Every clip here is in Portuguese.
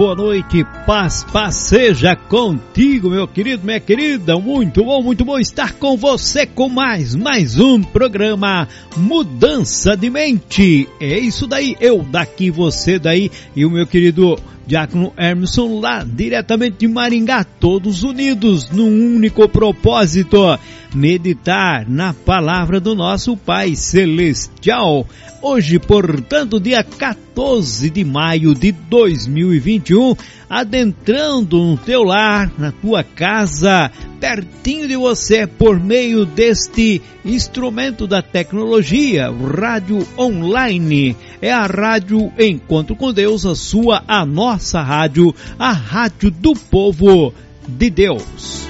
Boa noite, paz, paz seja contigo, meu querido, minha querida. Muito bom, muito bom estar com você com mais, mais um programa Mudança de Mente. É isso daí, eu daqui, você daí e o meu querido Diácono Emerson lá, diretamente de Maringá, todos unidos num único propósito, meditar na palavra do nosso Pai Celestial. Hoje, portanto, dia 14 de maio de 2021, adentrando no teu lar, na tua casa, pertinho de você, por meio deste instrumento da tecnologia, o rádio online. É a rádio Encontro com Deus, a sua, a nossa rádio, a rádio do povo de Deus.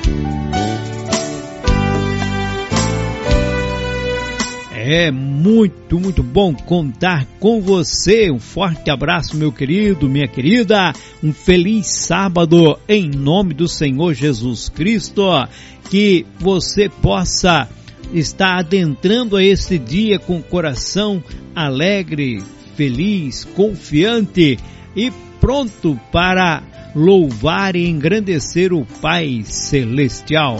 É muito, muito bom contar com você. Um forte abraço, meu querido, minha querida. Um feliz sábado em nome do Senhor Jesus Cristo. Que você possa estar adentrando a esse dia com o coração alegre, feliz, confiante e pronto para louvar e engrandecer o Pai Celestial.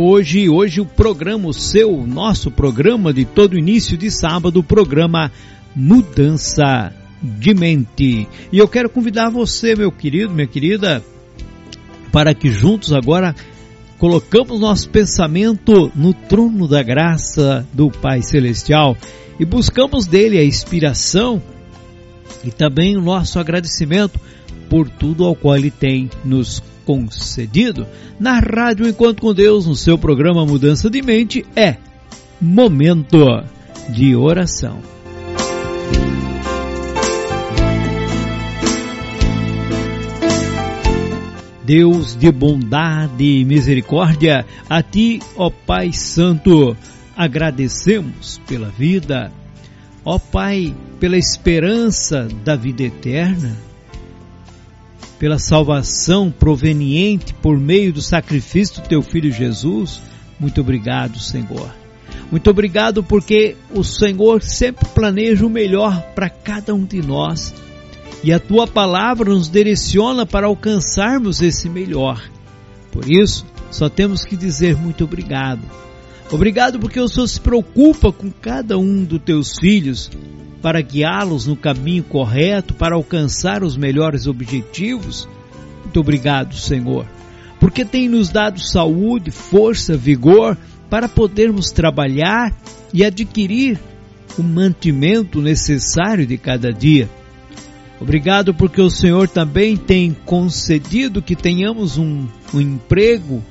Hoje, hoje o programa, o seu, nosso programa de todo início de sábado, o programa Mudança de Mente. E eu quero convidar você, meu querido, minha querida, para que juntos agora colocamos nosso pensamento no trono da graça do Pai Celestial e buscamos dele a inspiração e também o nosso agradecimento por tudo ao qual ele tem nos concedido. Na Rádio Enquanto com Deus, no seu programa Mudança de Mente, é Momento de Oração. Deus de bondade e misericórdia, a Ti, ó Pai Santo, agradecemos pela vida, ó Pai, pela esperança da vida eterna, pela salvação proveniente por meio do sacrifício do Teu Filho Jesus. Muito obrigado, Senhor. Muito obrigado porque o Senhor sempre planeja o melhor para cada um de nós e a tua palavra nos direciona para alcançarmos esse melhor. Por isso, só temos que dizer muito obrigado. Obrigado porque o Senhor se preocupa com cada um dos teus filhos para guiá-los no caminho correto, para alcançar os melhores objetivos. Muito obrigado, Senhor, porque tem nos dado saúde, força, vigor para podermos trabalhar e adquirir o mantimento necessário de cada dia. Obrigado porque o Senhor também tem concedido que tenhamos um, um emprego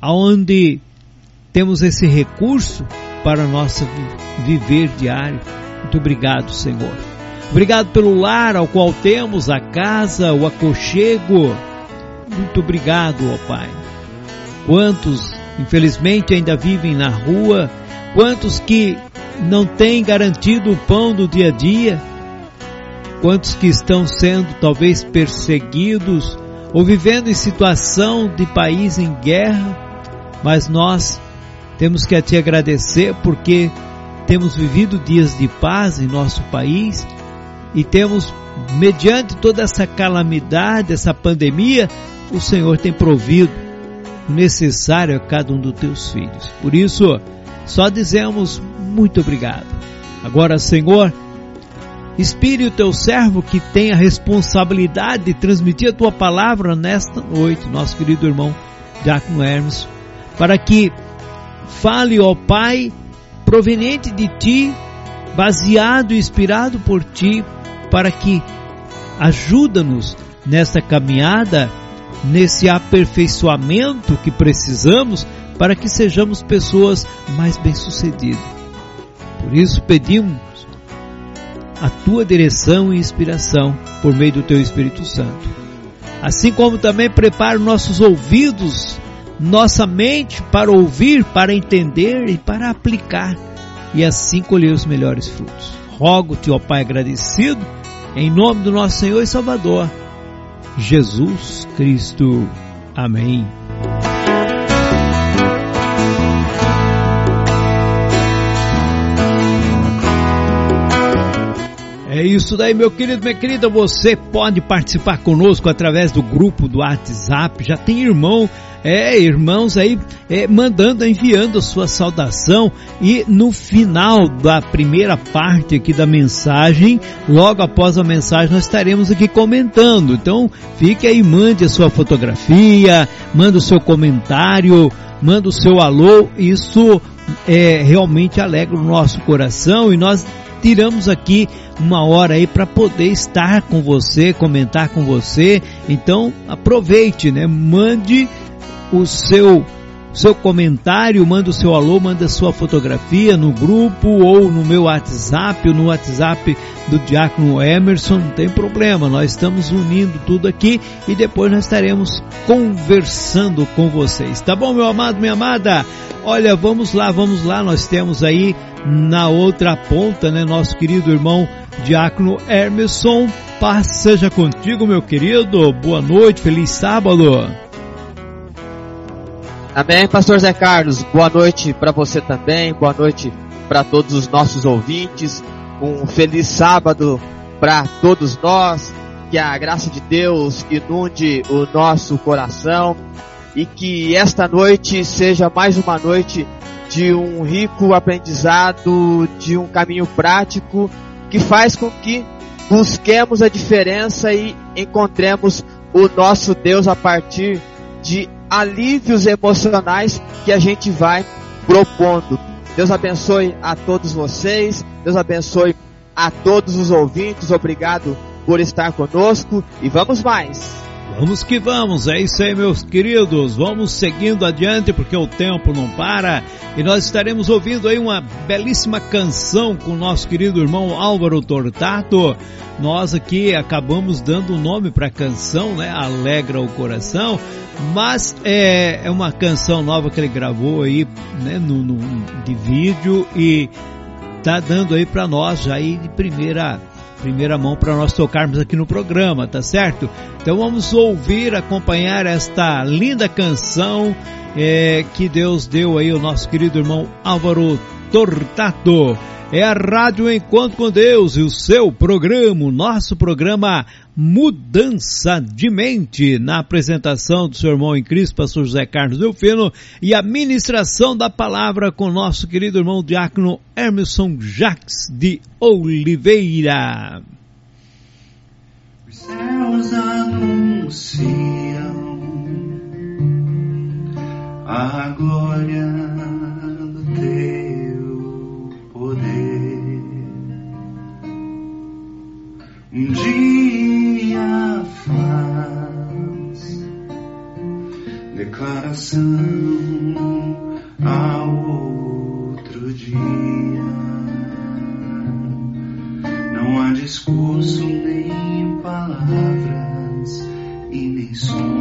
onde temos esse recurso para nosso viver diário. Muito obrigado, Senhor. Obrigado pelo lar ao qual temos, a casa, o aconchego. Muito obrigado, ó Pai. Quantos, infelizmente, ainda vivem na rua, quantos que não têm garantido o pão do dia a dia, quantos que estão sendo talvez perseguidos ou vivendo em situação de país em guerra, mas nós temos que te agradecer porque temos vivido dias de paz em nosso país e temos, mediante toda essa calamidade, essa pandemia, o Senhor tem provido o necessário a cada um dos teus filhos. Por isso, só dizemos muito obrigado. Agora, Senhor, inspire o teu servo que tem a responsabilidade de transmitir a tua palavra nesta noite, nosso querido irmão Diácono Hermes, para que fale, ó Pai, proveniente de ti, baseado e inspirado por ti, para que ajuda-nos nesta caminhada, nesse aperfeiçoamento que precisamos para que sejamos pessoas mais bem-sucedidas. Por isso pedimos a tua direção e inspiração por meio do teu Espírito Santo. Assim como também prepara nossos ouvidos, nossa mente para ouvir, para entender e para aplicar e assim colher os melhores frutos. Rogo-te, ó Pai agradecido, em nome do nosso Senhor e Salvador, Jesus Cristo. Amém. É isso daí, meu querido, minha querida. Você pode participar conosco através do grupo do WhatsApp. Já tem irmão, é, irmãos aí é, mandando, enviando a sua saudação. E no final da primeira parte aqui da mensagem, logo após a mensagem, nós estaremos aqui comentando. Então, fique aí, mande a sua fotografia, manda o seu comentário, manda o seu alô. Isso é, realmente alegra o nosso coração e nós tiramos aqui uma hora aí para poder estar com você, comentar com você. Então aproveite, né? Mande o seu seu comentário, manda o seu alô, manda sua fotografia no grupo ou no meu WhatsApp, ou no WhatsApp do Diácono Emerson, não tem problema, nós estamos unindo tudo aqui e depois nós estaremos conversando com vocês. Tá bom, meu amado, minha amada? Olha, vamos lá, vamos lá, nós temos aí na outra ponta, né, nosso querido irmão Diácono Emerson. Paz seja contigo, meu querido. Boa noite, feliz sábado. Amém, Pastor Zé Carlos. Boa noite para você também. Boa noite para todos os nossos ouvintes. Um feliz sábado para todos nós. Que a graça de Deus inunde o nosso coração e que esta noite seja mais uma noite de um rico aprendizado, de um caminho prático que faz com que busquemos a diferença e encontremos o nosso Deus a partir de alívios emocionais que a gente vai propondo. Deus abençoe a todos vocês, Deus abençoe a todos os ouvintes, obrigado por estar conosco e vamos mais. Vamos que vamos, é isso aí, meus queridos. Vamos seguindo adiante porque o tempo não para e nós estaremos ouvindo aí uma belíssima canção com o nosso querido irmão Álvaro Tortato. Nós aqui acabamos dando o nome para a canção, né? Alegra o coração, mas é, é uma canção nova que ele gravou aí, né? No, no de vídeo e tá dando aí para nós já aí de primeira primeira mão para nós tocarmos aqui no programa, tá certo? Então vamos ouvir, acompanhar esta linda canção é, que Deus deu aí ao nosso querido irmão Álvaro Tortato. É a Rádio Encontro com Deus e o seu programa, o nosso programa Mudança de Mente, na apresentação do seu irmão em Cristo, pastor José Carlos Delfino, e a ministração da palavra com nosso querido irmão diácono Emerson Jacques de Oliveira. Os céus anunciam a glória do teu um dia faz declaração ao outro dia. Não há discurso nem palavras e nem som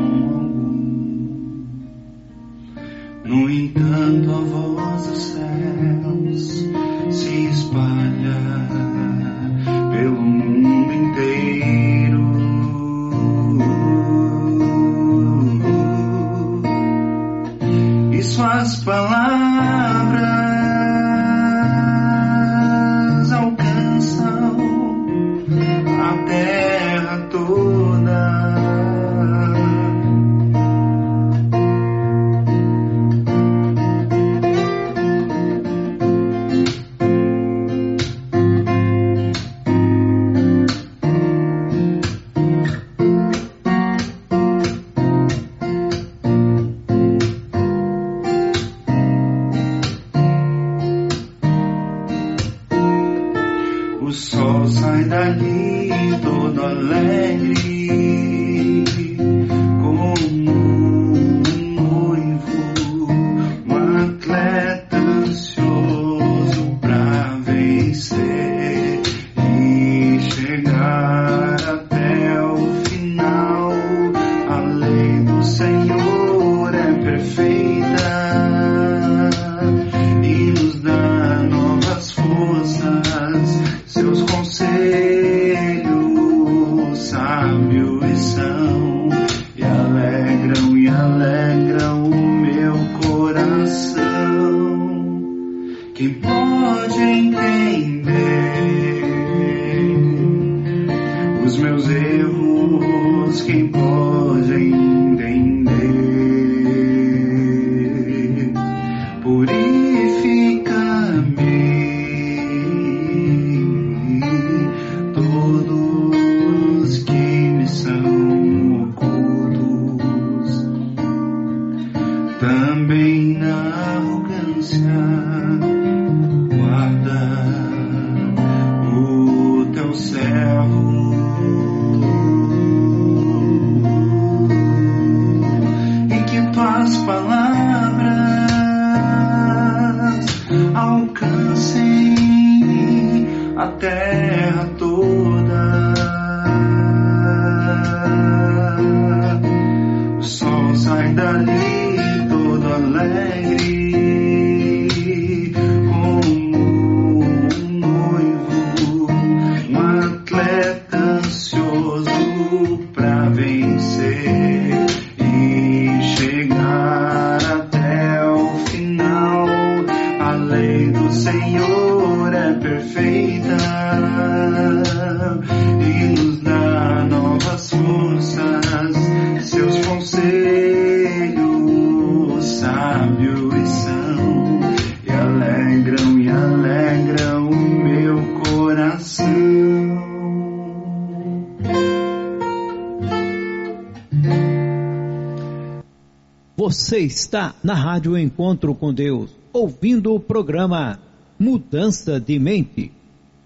Você está na Rádio Encontro com Deus, ouvindo o programa Mudança de Mente,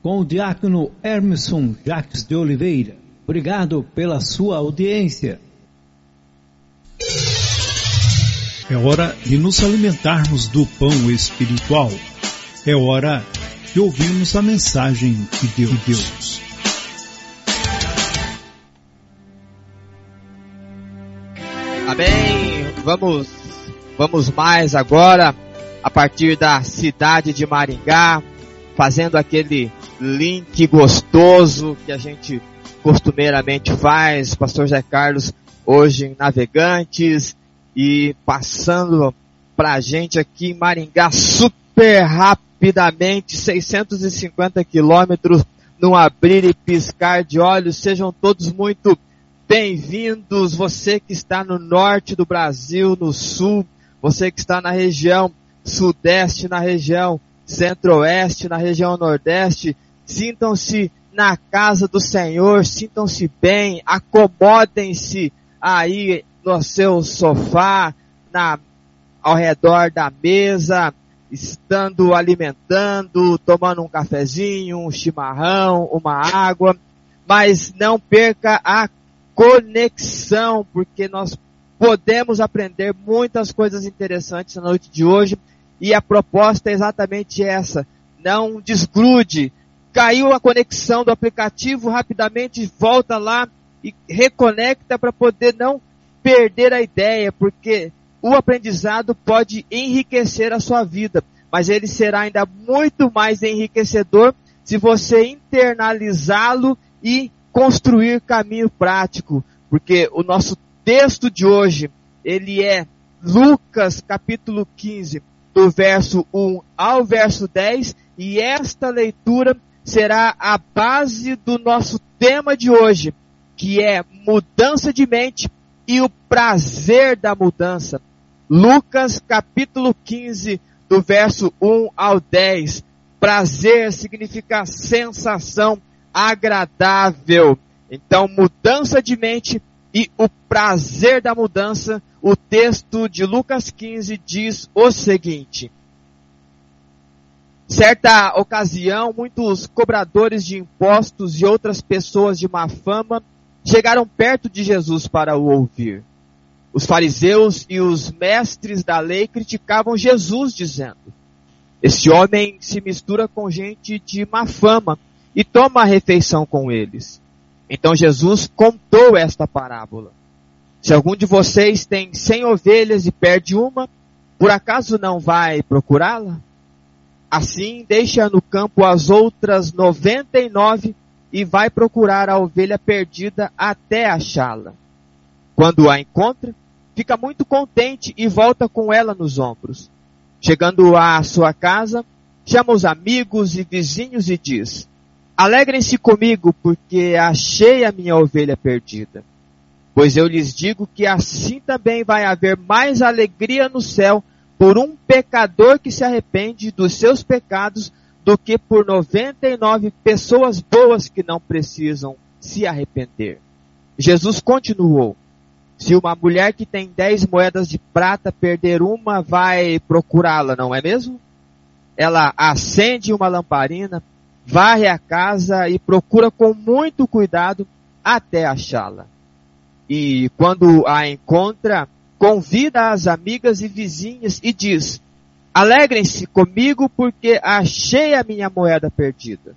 com o diácono Hermeson Jacques de Oliveira. Obrigado pela sua audiência. É hora de nos alimentarmos do pão espiritual. É hora de ouvirmos a mensagem de Deus. Vamos, vamos mais agora a partir da cidade de Maringá, fazendo aquele link gostoso que a gente costumeiramente faz, Pastor José Carlos, hoje em Navegantes e passando pra gente aqui em Maringá super rapidamente, 650 quilômetros num abrir e piscar de olhos. Sejam todos muito bem-vindos. Você que está no norte do Brasil, no sul, você que está na região sudeste, na região centro-oeste, na região nordeste, sintam-se na casa do Senhor, sintam-se bem, acomodem-se aí no seu sofá, na, ao redor da mesa, estando alimentando, tomando um cafezinho, um chimarrão, uma água. mas não perca a conexão, porque nós podemos aprender muitas coisas interessantes na noite de hoje e a proposta é exatamente essa. Não desgrude. Caiu a conexão do aplicativo, rapidamente volta lá e reconecta para poder não perder a ideia, porque o aprendizado pode enriquecer a sua vida, mas ele será ainda muito mais enriquecedor se você internalizá-lo e construir caminho prático, porque o nosso texto de hoje, ele é Lucas capítulo 15, do verso 1 ao verso 10, e esta leitura será a base do nosso tema de hoje, que é mudança de mente e o prazer da mudança. Lucas capítulo 15, do verso 1 ao 10. Prazer significa sensação agradável. Então, mudança de mente e o prazer da mudança, o texto de Lucas 15 diz o seguinte. Certa ocasião, muitos cobradores de impostos e outras pessoas de má fama chegaram perto de Jesus para o ouvir. Os fariseus e os mestres da lei criticavam Jesus, dizendo: Este homem se mistura com gente de má fama e toma a refeição com eles. Então Jesus contou esta parábola. Se algum de vocês tem cem ovelhas e perde uma, por acaso não vai procurá-la? Assim, deixa no campo as outras noventa e nove e vai procurar a ovelha perdida até achá-la. Quando a encontra, fica muito contente e volta com ela nos ombros. Chegando à sua casa, chama os amigos e vizinhos e diz: Alegrem-se comigo, porque achei a minha ovelha perdida. Pois eu lhes digo que assim também vai haver mais alegria no céu por um pecador que se arrepende dos seus pecados do que por 99 pessoas boas que não precisam se arrepender. Jesus continuou: Se uma mulher que tem 10 moedas de prata perder uma, vai procurá-la, não é mesmo? Ela acende uma lamparina, varre a casa e procura com muito cuidado até achá-la. E quando a encontra, convida as amigas e vizinhas e diz: Alegrem-se comigo porque achei a minha moeda perdida.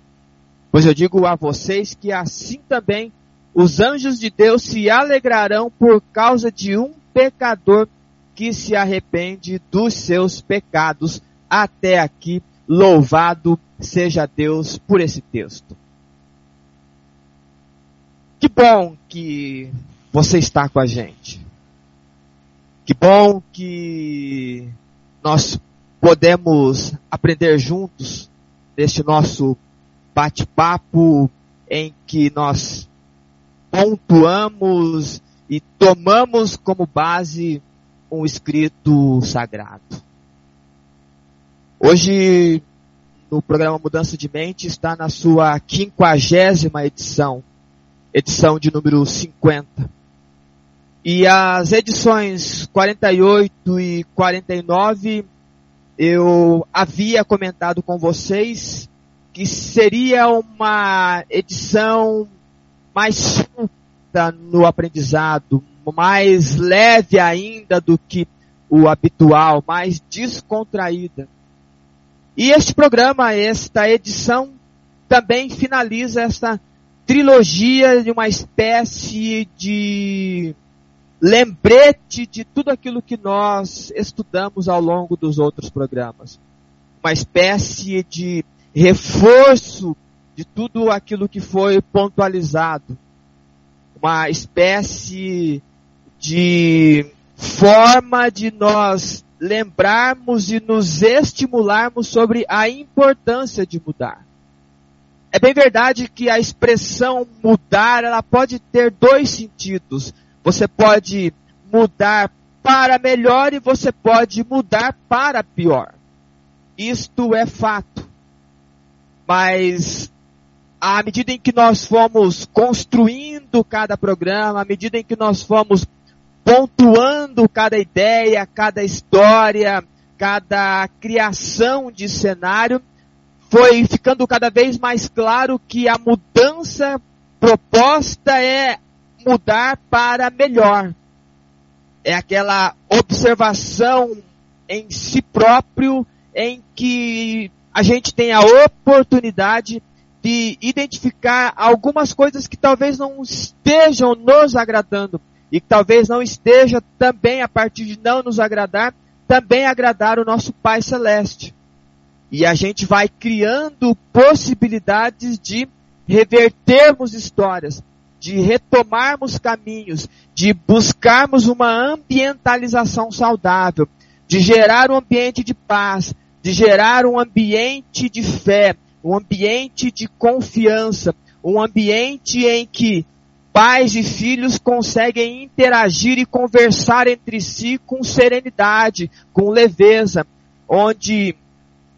Pois eu digo a vocês que assim também os anjos de Deus se alegrarão por causa de um pecador que se arrepende dos seus pecados. Até aqui, louvado seja Deus por esse texto. Que bom que você está com a gente. Que bom que nós podemos aprender juntos neste nosso bate-papo em que nós pontuamos e tomamos como base um escrito sagrado. Hoje no programa Mudança de Mente está na sua quinquagésima edição, edição de número 50. E as edições 48 e 49 eu havia comentado com vocês que seria uma edição mais solta no aprendizado, mais leve ainda do que o habitual, mais descontraída. E este programa, esta edição, também finaliza esta trilogia de uma espécie de lembrete de tudo aquilo que nós estudamos ao longo dos outros programas. Uma espécie de reforço de tudo aquilo que foi pontualizado. Uma espécie de forma de nós lembrarmos e nos estimularmos sobre a importância de mudar. É bem verdade que a expressão mudar, ela pode ter dois sentidos. Você pode mudar para melhor e você pode mudar para pior. Isto é fato. Mas à medida em que nós fomos construindo cada programa, à medida em que nós fomos pontuando cada ideia, cada história, cada criação de cenário, foi ficando cada vez mais claro que a mudança proposta é mudar para melhor. É aquela observação em si próprio em que a gente tem a oportunidade de identificar algumas coisas que talvez não estejam nos agradando e que talvez não esteja também a partir de não nos agradar, também agradar o nosso Pai Celeste. E a gente vai criando possibilidades de revertermos histórias, de retomarmos caminhos, de buscarmos uma ambientalização saudável, de gerar um ambiente de paz, de gerar um ambiente de fé, um ambiente de confiança, um ambiente em que pais e filhos conseguem interagir e conversar entre si com serenidade, com leveza, onde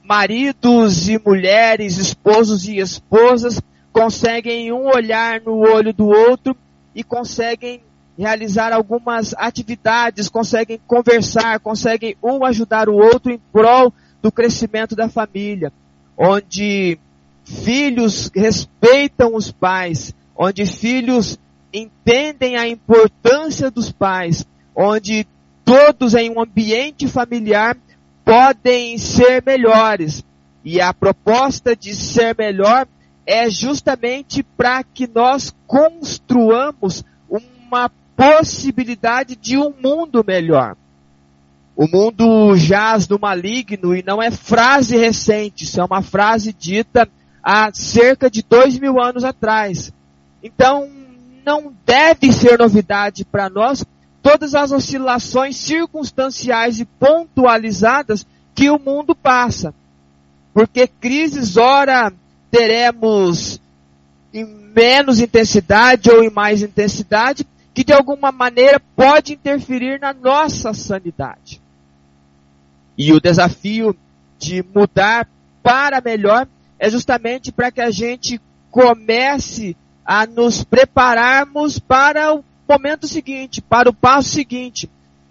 maridos e mulheres, esposos e esposas conseguem um olhar no olho do outro e conseguem realizar algumas atividades, conseguem conversar, conseguem um ajudar o outro em prol do crescimento da família, onde filhos respeitam os pais, onde filhos entendem a importância dos pais, onde todos em um ambiente familiar podem ser melhores. E a proposta de ser melhor é justamente para que nós construamos uma possibilidade de um mundo melhor. O mundo jaz no maligno e não é frase recente, isso é uma frase dita há cerca de dois mil anos atrás. Então, não deve ser novidade para nós todas as oscilações circunstanciais e pontualizadas que o mundo passa. Porque crises, ora, teremos em menos intensidade ou em mais intensidade, que de alguma maneira pode interferir na nossa sanidade. E o desafio de mudar para melhor é justamente para que a gente comece a nos prepararmos para o momento seguinte, para o passo seguinte.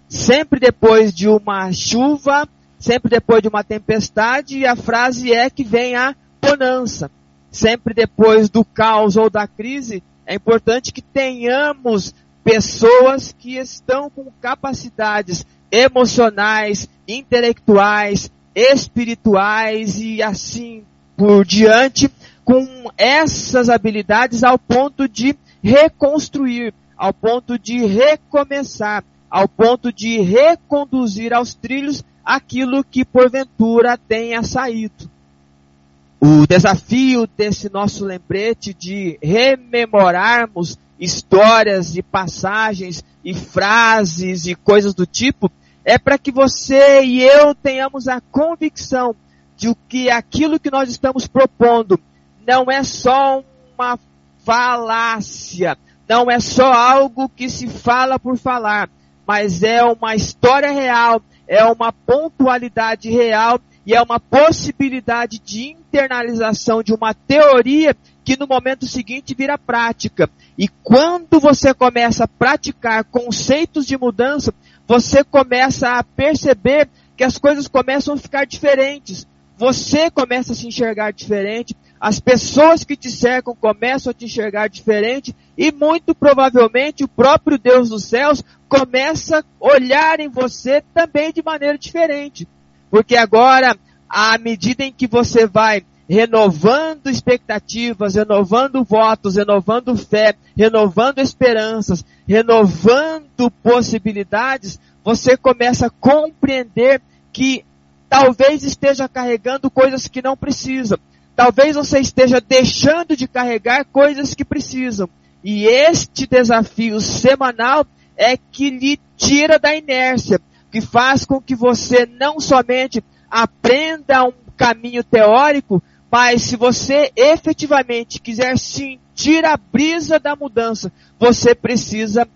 Sempre depois de uma chuva, sempre depois de uma tempestade, a frase é que vem a bonança. Sempre depois do caos ou da crise, é importante que tenhamos pessoas que estão com capacidades emocionais, intelectuais, espirituais e assim por diante, com essas habilidades ao ponto de reconstruir, ao ponto de recomeçar, ao ponto de reconduzir aos trilhos aquilo que porventura tenha saído. O desafio desse nosso lembrete de rememorarmos histórias e passagens e frases e coisas do tipo é para que você e eu tenhamos a convicção de que aquilo que nós estamos propondo não é só uma falácia, não é só algo que se fala por falar, mas é uma história real, é uma pontualidade real e é uma possibilidade de internalização de uma teoria que no momento seguinte vira prática. E quando você começa a praticar conceitos de mudança, você começa a perceber que as coisas começam a ficar diferentes. Você começa a se enxergar diferente, as pessoas que te cercam começam a te enxergar diferente e muito provavelmente o próprio Deus dos céus começa a olhar em você também de maneira diferente. Porque agora, à medida em que você vai renovando expectativas, renovando votos, renovando fé, renovando esperanças, renovando possibilidades, você começa a compreender que talvez esteja carregando coisas que não precisam. Talvez você esteja deixando de carregar coisas que precisam. E este desafio semanal é que lhe tira da inércia, que faz com que você não somente aprenda um caminho teórico, mas se você efetivamente quiser sentir a brisa da mudança, você precisa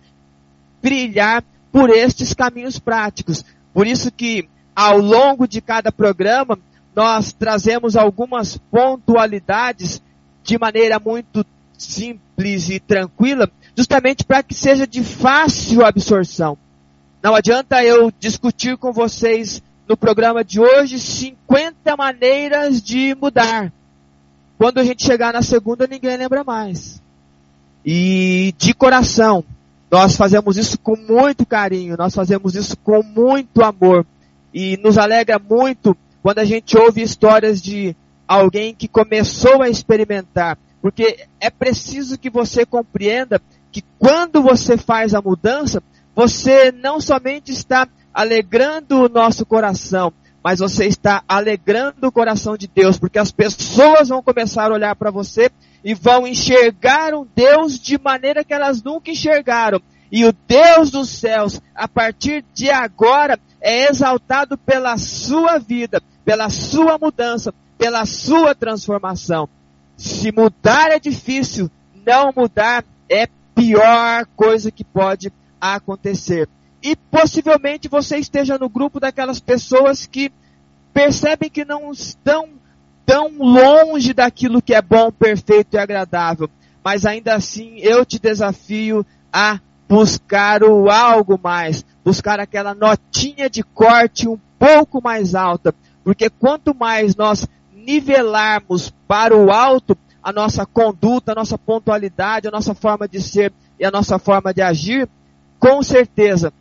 brilhar por estes caminhos práticos. Por isso que ao longo de cada programa nós trazemos algumas pontualidades de maneira muito simples e tranquila, justamente para que seja de fácil absorção. Não adianta eu discutir com vocês no programa de hoje 50 maneiras de mudar. Quando a gente chegar na segunda, ninguém lembra mais. e de coração. Nós fazemos isso com muito carinho, nós fazemos isso com muito amor. E nos alegra muito quando a gente ouve histórias de alguém que começou a experimentar. Porque é preciso que você compreenda que quando você faz a mudança, você não somente está alegrando o nosso coração, mas você está alegrando o coração de Deus, porque as pessoas vão começar a olhar para você e vão enxergar um Deus de maneira que elas nunca enxergaram. E o Deus dos céus, a partir de agora, é exaltado pela sua vida, pela sua mudança, pela sua transformação. Se mudar é difícil, não mudar é pior coisa que pode acontecer. E possivelmente você esteja no grupo daquelas pessoas que percebem que não estão tão longe daquilo que é bom, perfeito e agradável. Mas ainda assim eu te desafio a buscar o algo mais, buscar aquela notinha de corte um pouco mais alta, porque quanto mais nós nivelarmos para o alto a nossa conduta, a nossa pontualidade, a nossa forma de ser e a nossa forma de agir, com certeza,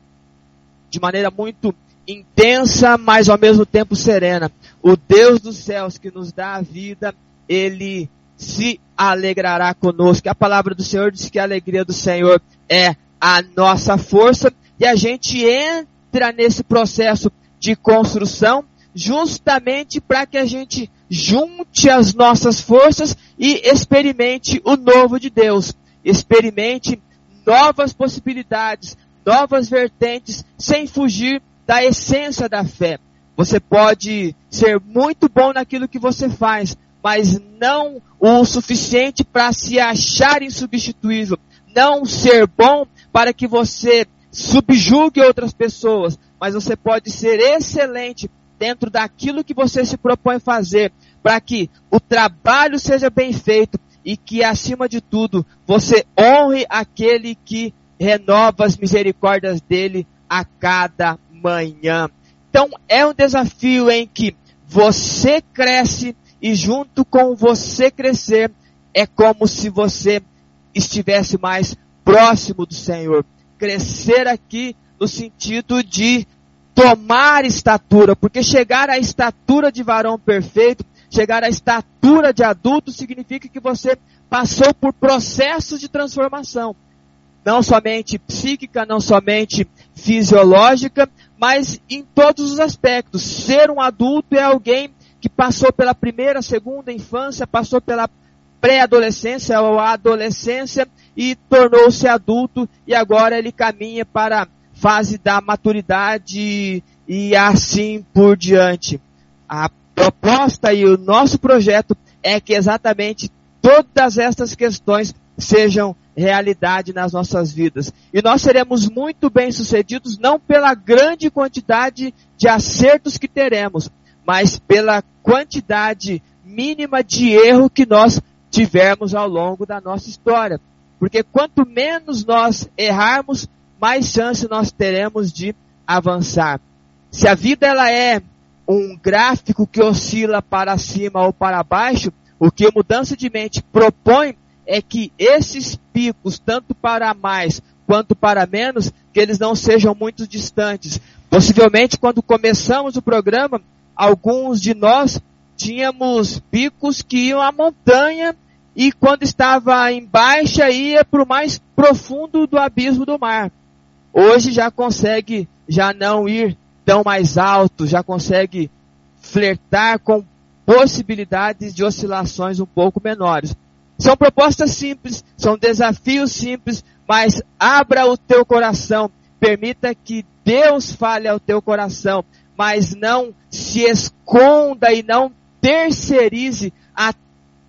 de maneira muito intensa, mas ao mesmo tempo serena, o Deus dos céus que nos dá a vida, ele se alegrará conosco. A palavra do Senhor diz que a alegria do Senhor é a nossa força e a gente entra nesse processo de construção justamente para que a gente junte as nossas forças e experimente o novo de Deus. Experimente novas possibilidades, novas vertentes, sem fugir da essência da fé. Você pode ser muito bom naquilo que você faz, mas não o suficiente para se achar insubstituível. Não ser bom para que você subjugue outras pessoas, mas você pode ser excelente dentro daquilo que você se propõe fazer, para que o trabalho seja bem feito e que, acima de tudo, você honre aquele que renova as misericórdias dele a cada manhã. Então, é um desafio em que você cresce e junto com você crescer, é como se você estivesse mais próximo do Senhor. Crescer aqui no sentido de tomar estatura, porque chegar à estatura de varão perfeito, chegar à estatura de adulto, significa que você passou por processos de transformação. Não somente psíquica, não somente fisiológica, mas em todos os aspectos. Ser um adulto é alguém que passou pela primeira, segunda infância, passou pela pré-adolescência ou adolescência e tornou-se adulto e agora ele caminha para fase da maturidade e assim por diante. A proposta e o nosso projeto é que exatamente todas essas questões sejam realidade nas nossas vidas. E nós seremos muito bem sucedidos não pela grande quantidade de acertos que teremos, mas pela quantidade mínima de erro que nós tivermos ao longo da nossa história. Porque quanto menos nós errarmos, mais chance nós teremos de avançar. Se a vida ela é um gráfico que oscila para cima ou para baixo, o que a mudança de mente propõe é que esses picos, tanto para mais quanto para menos, que eles não sejam muito distantes. Possivelmente, quando começamos o programa, alguns de nós tínhamos picos que iam à montanha e quando estava em baixa ia para o mais profundo do abismo do mar. Hoje já consegue já não ir tão mais alto, já consegue flertar com possibilidades de oscilações um pouco menores. São propostas simples, são desafios simples, mas abra o teu coração, permita que Deus fale ao teu coração, mas não se esconda e não terceirize a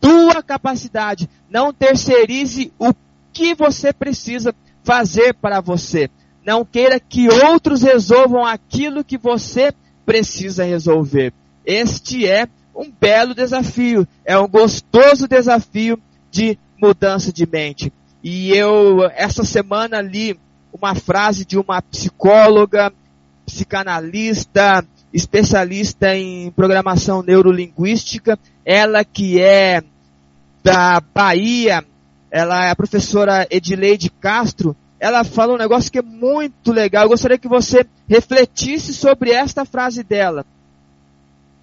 tua capacidade, não terceirize o que você precisa fazer para você. Não queira que outros resolvam aquilo que você precisa resolver. Este é um belo desafio, é um gostoso desafio de mudança de mente. E eu, essa semana, li uma frase de uma psicóloga, psicanalista, especialista em programação neurolinguística, ela que é da Bahia, ela é a professora Edileide Castro, ela fala um negócio que é muito legal. Eu gostaria que você refletisse sobre esta frase dela.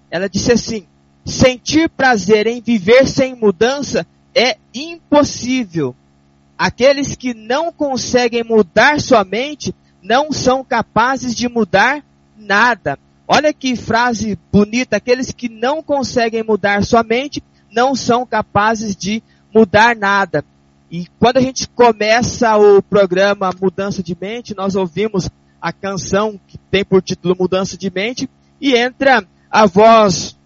Ela disse assim: sentir prazer em viver sem mudança é impossível. Aqueles que não conseguem mudar sua mente não são capazes de mudar nada. Olha que frase bonita. Aqueles que não conseguem mudar sua mente não são capazes de mudar nada. E quando a gente começa o programa Mudança de Mente, nós ouvimos a canção que tem por título Mudança de Mente e entra a voz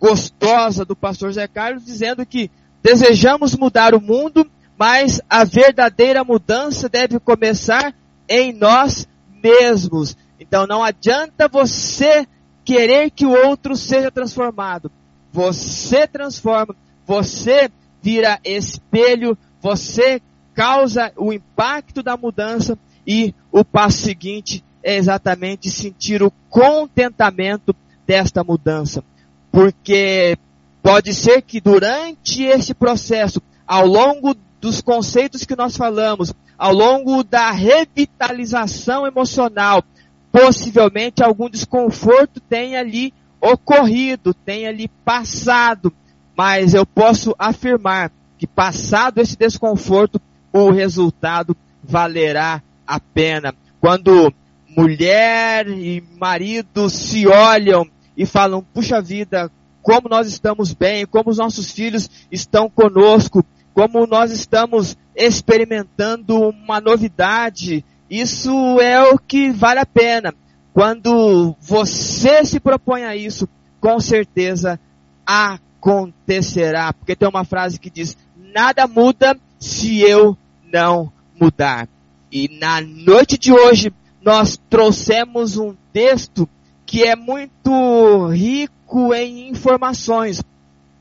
gostosa do pastor Zé Carlos dizendo que desejamos mudar o mundo, mas a verdadeira mudança deve começar em nós mesmos. Então não adianta você querer que o outro seja transformado. Você transforma, você vira espelho, você causa o impacto da mudança e o passo seguinte é exatamente sentir o contentamento desta mudança. Porque pode ser que durante esse processo, ao longo dos conceitos que nós falamos, ao longo da revitalização emocional, possivelmente algum desconforto tenha ali ocorrido, tenha ali passado, mas eu posso afirmar que passado esse desconforto, o resultado valerá a pena. Quando mulher e marido se olham e falam, puxa vida, como nós estamos bem, como os nossos filhos estão conosco, como nós estamos experimentando uma novidade, isso é o que vale a pena. Quando você se propõe a isso, com certeza acontecerá. Porque tem uma frase que diz: nada muda se eu não mudar. E na noite de hoje, nós trouxemos um texto que é muito rico em informações.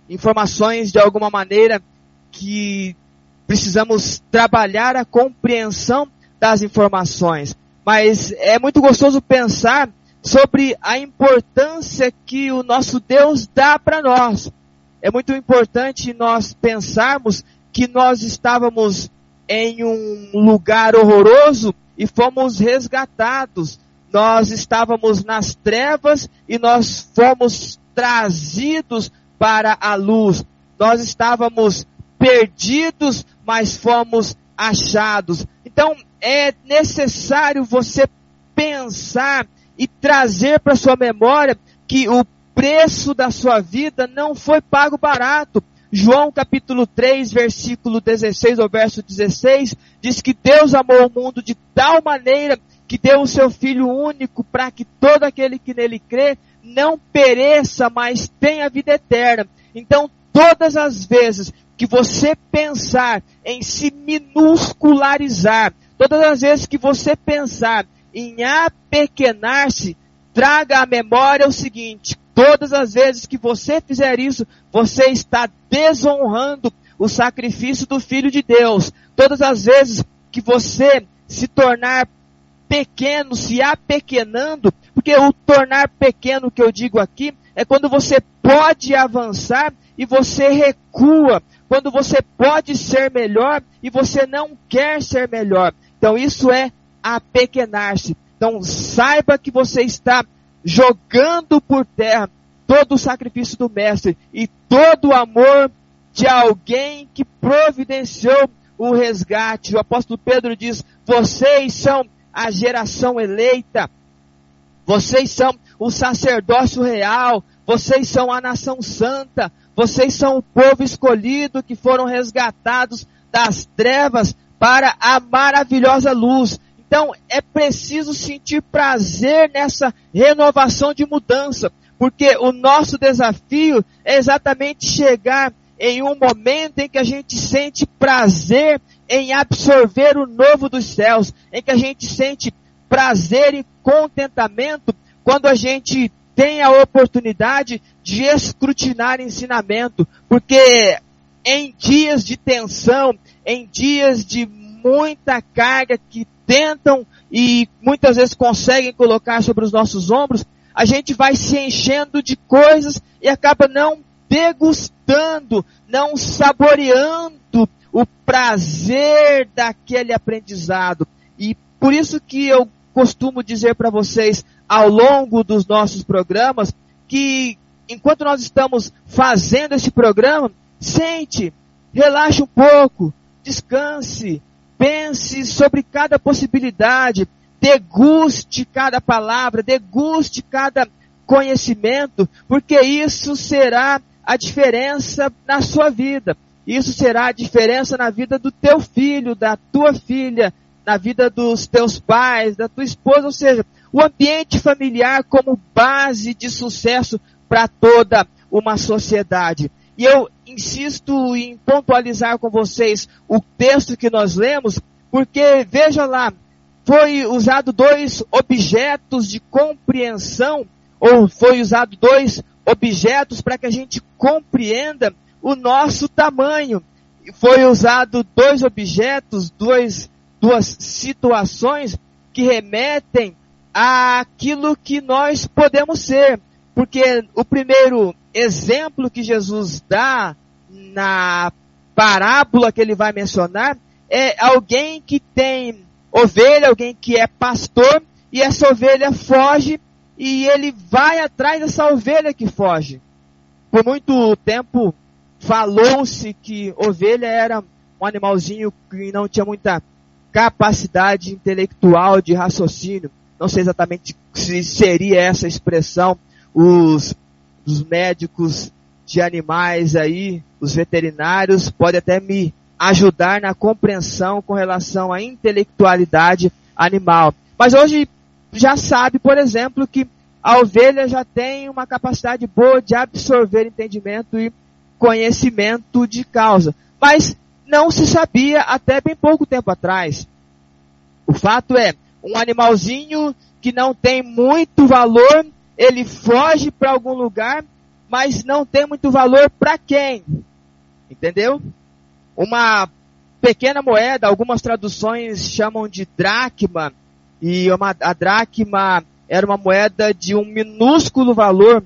Informações de alguma maneira que precisamos trabalhar a compreensão das informações. Mas é muito gostoso pensar sobre a importância que o nosso Deus dá para nós é muito importante nós pensarmos que nós estávamos em um lugar horroroso e fomos resgatados. Nós estávamos nas trevas e nós fomos trazidos para a luz. Nós estávamos perdidos, mas fomos achados. Então é necessário você pensar e trazer para sua memória que o preço da sua vida não foi pago barato. João capítulo 3, versículo 16 ao verso 16, diz que Deus amou o mundo de tal maneira que deu o seu Filho único para que todo aquele que nele crê não pereça, mas tenha vida eterna. Então, todas as vezes que você pensar em se minuscularizar, todas as vezes que você pensar em apequenar-se, traga à memória o seguinte: Todas as vezes que você fizer isso, você está desonrando o sacrifício do Filho de Deus. Todas as vezes que você se tornar pequeno, se apequenando, porque o tornar pequeno que eu digo aqui é quando você pode avançar e você recua, quando você pode ser melhor e você não quer ser melhor. Então isso é apequenar-se. Então saiba que você está jogando por terra todo o sacrifício do mestre e todo o amor de alguém que providenciou o resgate. O apóstolo Pedro diz: vocês são a geração eleita, vocês são o sacerdócio real, vocês são a nação santa, vocês são o povo escolhido que foram resgatados das trevas para a maravilhosa luz. Então é preciso sentir prazer nessa renovação de mudança, porque o nosso desafio é exatamente chegar em um momento em que a gente sente prazer em absorver o novo dos céus, em que a gente sente prazer e contentamento quando a gente tem a oportunidade de escrutinar ensinamento, porque em dias de tensão, em dias de muita carga que tentam e muitas vezes conseguem colocar sobre os nossos ombros, a gente vai se enchendo de coisas e acaba não degustando, não saboreando o prazer daquele aprendizado. E por isso que eu costumo dizer para vocês ao longo dos nossos programas que enquanto nós estamos fazendo esse programa, sente, relaxe um pouco, descanse, pense sobre cada possibilidade, deguste cada palavra, deguste cada conhecimento, porque isso será a diferença na sua vida. Isso será a diferença na vida do teu filho, da tua filha, na vida dos teus pais, da tua esposa, ou seja, o ambiente familiar como base de sucesso para toda uma sociedade. E eu insisto em pontualizar com vocês o texto que nós lemos, porque veja lá, foi usado dois objetos de compreensão, ou foi usado dois objetos para que a gente compreenda o nosso tamanho. Foi usado dois objetos, dois, duas situações que remetem àquilo que nós podemos ser. Porque o primeiro exemplo que Jesus dá na parábola que ele vai mencionar é alguém que tem ovelha, alguém que é pastor, e essa ovelha foge e ele vai atrás dessa ovelha que foge. Por muito tempo falou-se que ovelha era um animalzinho que não tinha muita capacidade intelectual de raciocínio. Não sei exatamente se seria essa expressão. Os, os médicos de animais aí, os veterinários, podem até me ajudar na compreensão com relação à intelectualidade animal. Mas hoje já sabe, por exemplo, que a ovelha já tem uma capacidade boa de absorver entendimento e conhecimento de causa. Mas não se sabia até bem pouco tempo atrás. O fato é, um animalzinho que não tem muito valor, ele foge para algum lugar, mas não tem muito valor para quem? Entendeu? Uma pequena moeda, algumas traduções chamam de dracma, e uma, a dracma era uma moeda de um minúsculo valor,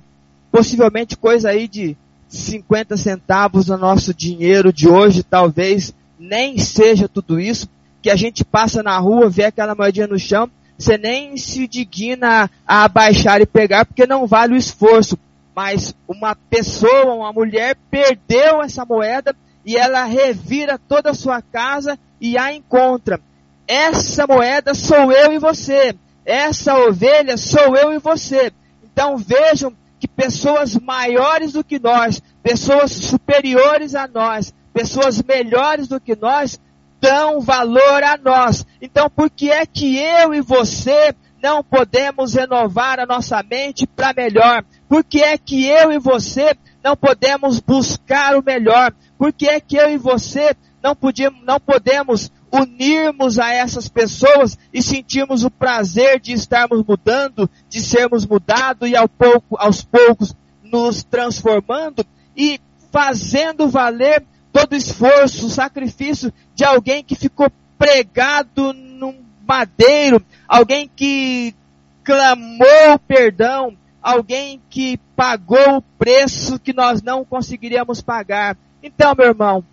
possivelmente coisa aí de 50 centavos no nosso dinheiro de hoje, talvez nem seja tudo isso, que a gente passa na rua, vê aquela moedinha no chão, você nem se digna a abaixar e pegar, porque não vale o esforço. Mas uma pessoa, uma mulher, perdeu essa moeda e ela revira toda a sua casa e a encontra. Essa moeda sou eu e você. Essa ovelha sou eu e você. Então vejam que pessoas maiores do que nós, pessoas superiores a nós, pessoas melhores do que nós, dão valor a nós. Então por que é que eu e você não podemos renovar a nossa mente para melhor? Por que é que eu e você não podemos buscar o melhor? Por que é que eu e você não, podíamos, não podemos unirmos a essas pessoas e sentirmos o prazer de estarmos mudando, de sermos mudados e ao pouco, aos poucos nos transformando e fazendo valer todo o esforço, o sacrifício de alguém que ficou pregado num madeiro, alguém que clamou perdão, alguém que pagou o preço que nós não conseguiríamos pagar. Então, meu irmão,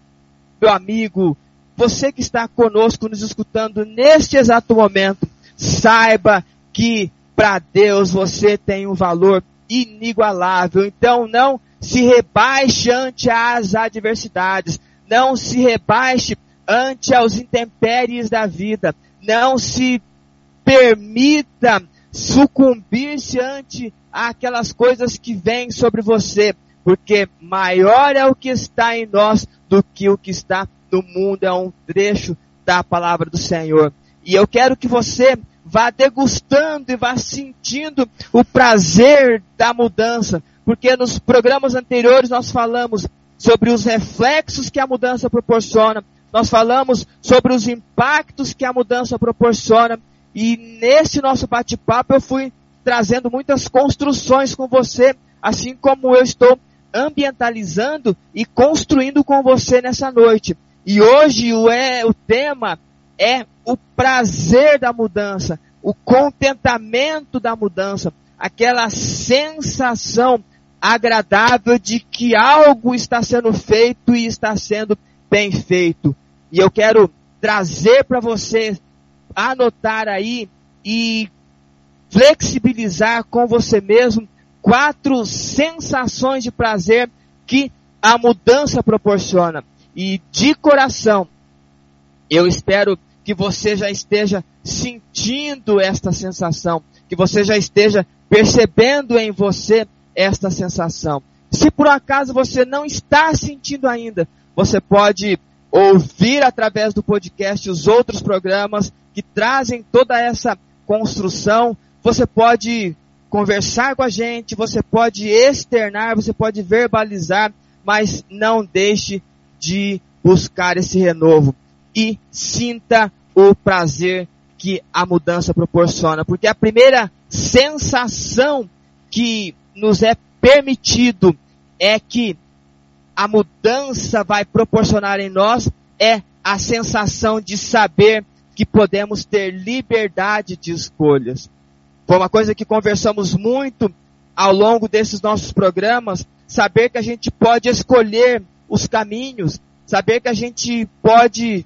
meu amigo, você que está conosco nos escutando neste exato momento, saiba que para Deus você tem um valor inigualável. Então não se rebaixe ante as adversidades, não se rebaixe ante aos intempéries da vida, não se permita sucumbir-se ante aquelas coisas que vêm sobre você, porque maior é o que está em nós do que o que está do mundo é um trecho da palavra do Senhor. E eu quero que você vá degustando e vá sentindo o prazer da mudança, porque nos programas anteriores nós falamos sobre os reflexos que a mudança proporciona, nós falamos sobre os impactos que a mudança proporciona, e nesse nosso bate-papo eu fui trazendo muitas construções com você, assim como eu estou ambientalizando e construindo com você nessa noite. E hoje o, é, o tema é o prazer da mudança, o contentamento da mudança, aquela sensação agradável de que algo está sendo feito e está sendo bem feito. E eu quero trazer para você anotar aí e flexibilizar com você mesmo quatro sensações de prazer que a mudança proporciona. E de coração, eu espero que você já esteja sentindo esta sensação, que você já esteja percebendo em você esta sensação. Se por acaso você não está sentindo ainda, você pode ouvir através do podcast os outros programas que trazem toda essa construção. Você pode conversar com a gente, você pode externar, você pode verbalizar, mas não deixe de buscar esse renovo e sinta o prazer que a mudança proporciona, porque a primeira sensação que nos é permitido é que a mudança vai proporcionar em nós é a sensação de saber que podemos ter liberdade de escolhas. Foi uma coisa que conversamos muito ao longo desses nossos programas, saber que a gente pode escolher os caminhos, saber que a gente pode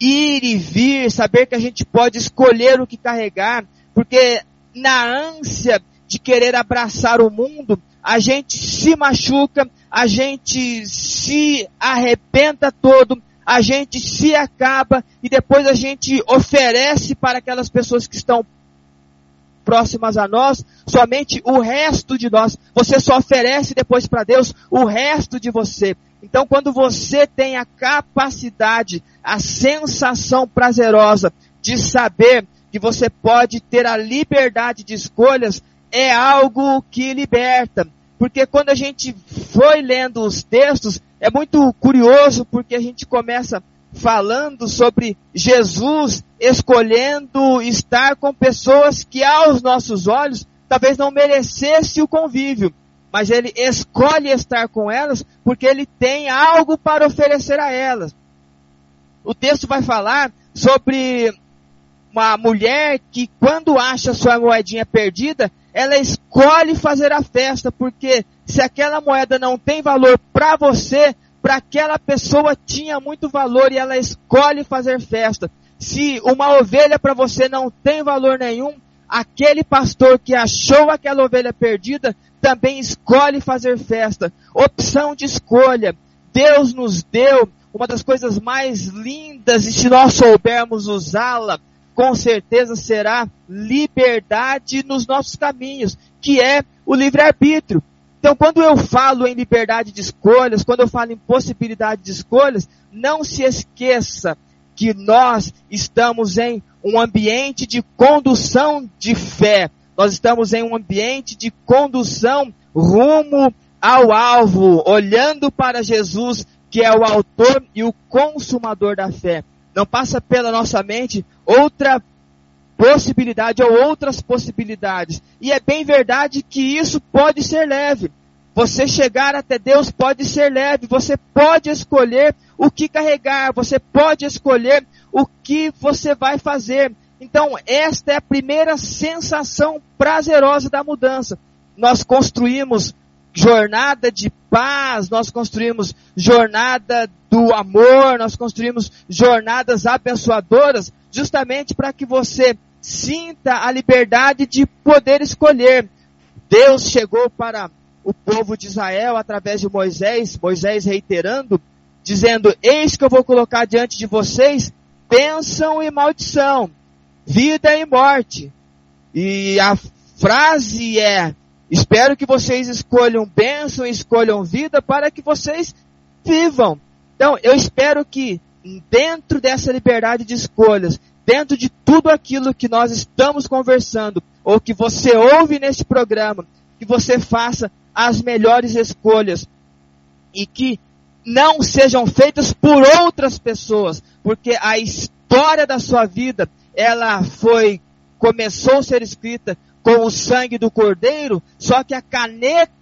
ir e vir, saber que a gente pode escolher o que carregar, porque na ânsia de querer abraçar o mundo, a gente se machuca, a gente se arrebenta todo, a gente se acaba e depois a gente oferece para aquelas pessoas que estão próximas a nós, somente o resto de nós. Você só oferece depois para Deus o resto de você. Então, quando você tem a capacidade, a sensação prazerosa de saber que você pode ter a liberdade de escolhas, é algo que liberta. Porque quando a gente foi lendo os textos, é muito curioso porque a gente começa falando sobre Jesus escolhendo estar com pessoas que aos nossos olhos talvez não merecesse o convívio mas ele escolhe estar com elas porque ele tem algo para oferecer a elas. O texto vai falar sobre uma mulher que quando acha sua moedinha perdida, ela escolhe fazer a festa, porque se aquela moeda não tem valor para você, para aquela pessoa tinha muito valor e ela escolhe fazer festa. Se uma ovelha para você não tem valor nenhum, aquele pastor que achou aquela ovelha perdida também escolhe fazer festa. Opção de escolha. Deus nos deu uma das coisas mais lindas e se nós soubermos usá-la, com certeza será liberdade nos nossos caminhos, que é o livre-arbítrio. Então, quando eu falo em liberdade de escolhas, quando eu falo em possibilidade de escolhas, não se esqueça que nós estamos em um ambiente de condução de fé. Nós estamos em um ambiente de condução rumo ao alvo, olhando para Jesus, que é o autor e o consumador da fé. Não passa pela nossa mente outra possibilidade ou outras possibilidades. E é bem verdade que isso pode ser leve. Você chegar até Deus pode ser leve, você pode escolher o que carregar, você pode escolher o que você vai fazer. Então, esta é a primeira sensação prazerosa da mudança. Nós construímos jornada de paz, nós construímos jornada do amor, nós construímos jornadas abençoadoras, justamente para que você sinta a liberdade de poder escolher. Deus chegou para o povo de Israel através de Moisés, Moisés reiterando, dizendo: Eis que eu vou colocar diante de vocês bênção e maldição, vida e morte. E a frase é: Espero que vocês escolham bênção escolham vida para que vocês vivam. Então, eu espero que dentro dessa liberdade de escolhas, dentro de tudo aquilo que nós estamos conversando, ou que você ouve nesse programa, que você faça as melhores escolhas e que não sejam feitas por outras pessoas, porque a história da sua vida, ela foi começou a ser escrita com o sangue do cordeiro, só que a caneta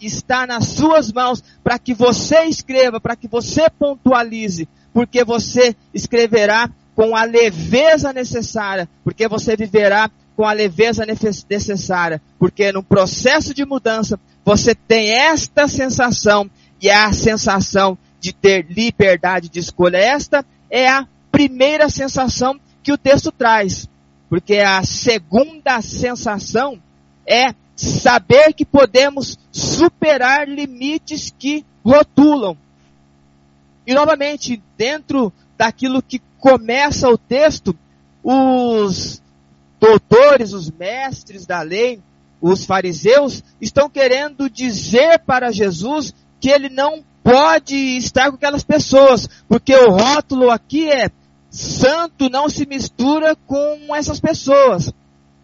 está nas suas mãos para que você escreva, para que você pontualize, porque você escreverá com a leveza necessária, porque você viverá com a leveza necessária, porque no processo de mudança você tem esta sensação e é a sensação de ter liberdade de escolha. Esta é a primeira sensação que o texto traz. Porque a segunda sensação é saber que podemos superar limites que rotulam. E novamente, dentro daquilo que começa o texto, os doutores, os mestres da lei, os fariseus, estão querendo dizer para Jesus que ele não pode estar com aquelas pessoas, porque o rótulo aqui é santo não se mistura com essas pessoas.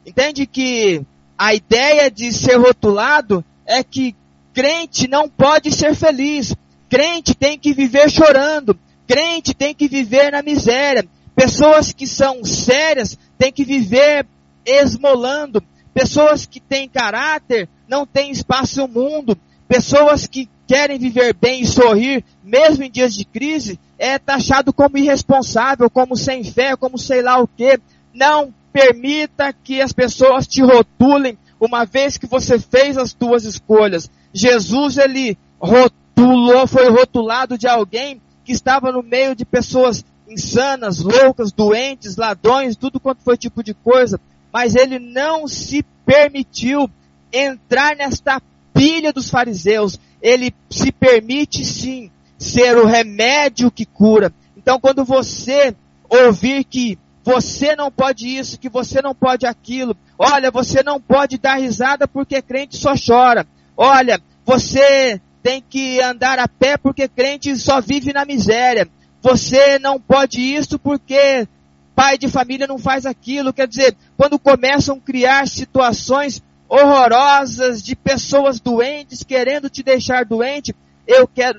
Entende que a ideia de ser rotulado é que crente não pode ser feliz, crente tem que viver chorando, crente tem que viver na miséria, pessoas que são sérias têm que viver esmolando, pessoas que têm caráter não têm espaço no mundo, pessoas que querem viver bem e sorrir, mesmo em dias de crise, é taxado como irresponsável, como sem fé, como sei lá o que. Não permita que as pessoas te rotulem uma vez que você fez as tuas escolhas. Jesus, ele rotulou, foi rotulado de alguém que estava no meio de pessoas insanas, loucas, doentes, ladrões, tudo quanto foi tipo de coisa. Mas ele não se permitiu entrar nesta pilha dos fariseus ele se permite sim ser o remédio que cura. Então quando você ouvir que você não pode isso, que você não pode aquilo, olha, você não pode dar risada porque crente só chora. Olha, você tem que andar a pé porque crente só vive na miséria. Você não pode isso porque pai de família não faz aquilo. Quer dizer, quando começam a criar situações horrorosas de pessoas doentes querendo te deixar doente, eu quero,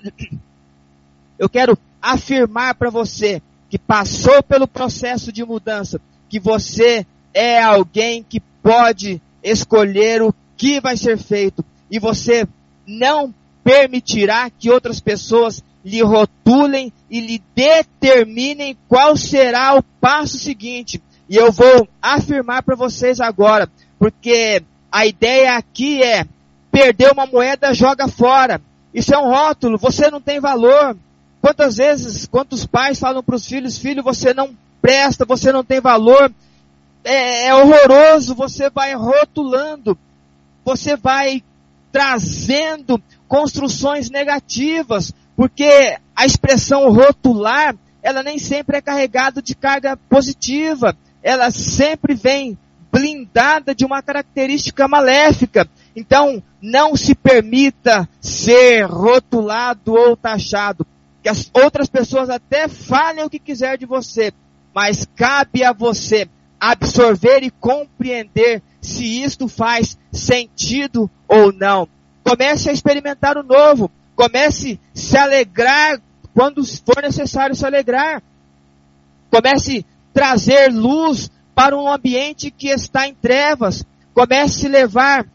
eu quero afirmar para você que passou pelo processo de mudança, que você é alguém que pode escolher o que vai ser feito e você não permitirá que outras pessoas lhe rotulem e lhe determinem qual será o passo seguinte. E eu vou afirmar para vocês agora, porque a ideia aqui é perder uma moeda, joga fora. Isso é um rótulo, você não tem valor. Quantas vezes, quantos pais falam para os filhos, filho, você não presta, você não tem valor. É, é horroroso, você vai rotulando, você vai trazendo construções negativas, porque a expressão rotular, ela nem sempre é carregada de carga positiva. Ela sempre vem blindada de uma característica maléfica. Então, não se permita ser rotulado ou taxado. Que as outras pessoas até falem o que quiser de você, mas cabe a você absorver e compreender se isto faz sentido ou não. Comece a experimentar o novo. Comece a se alegrar quando for necessário se alegrar. Comece a trazer luz para um ambiente que está em trevas. Comece a levar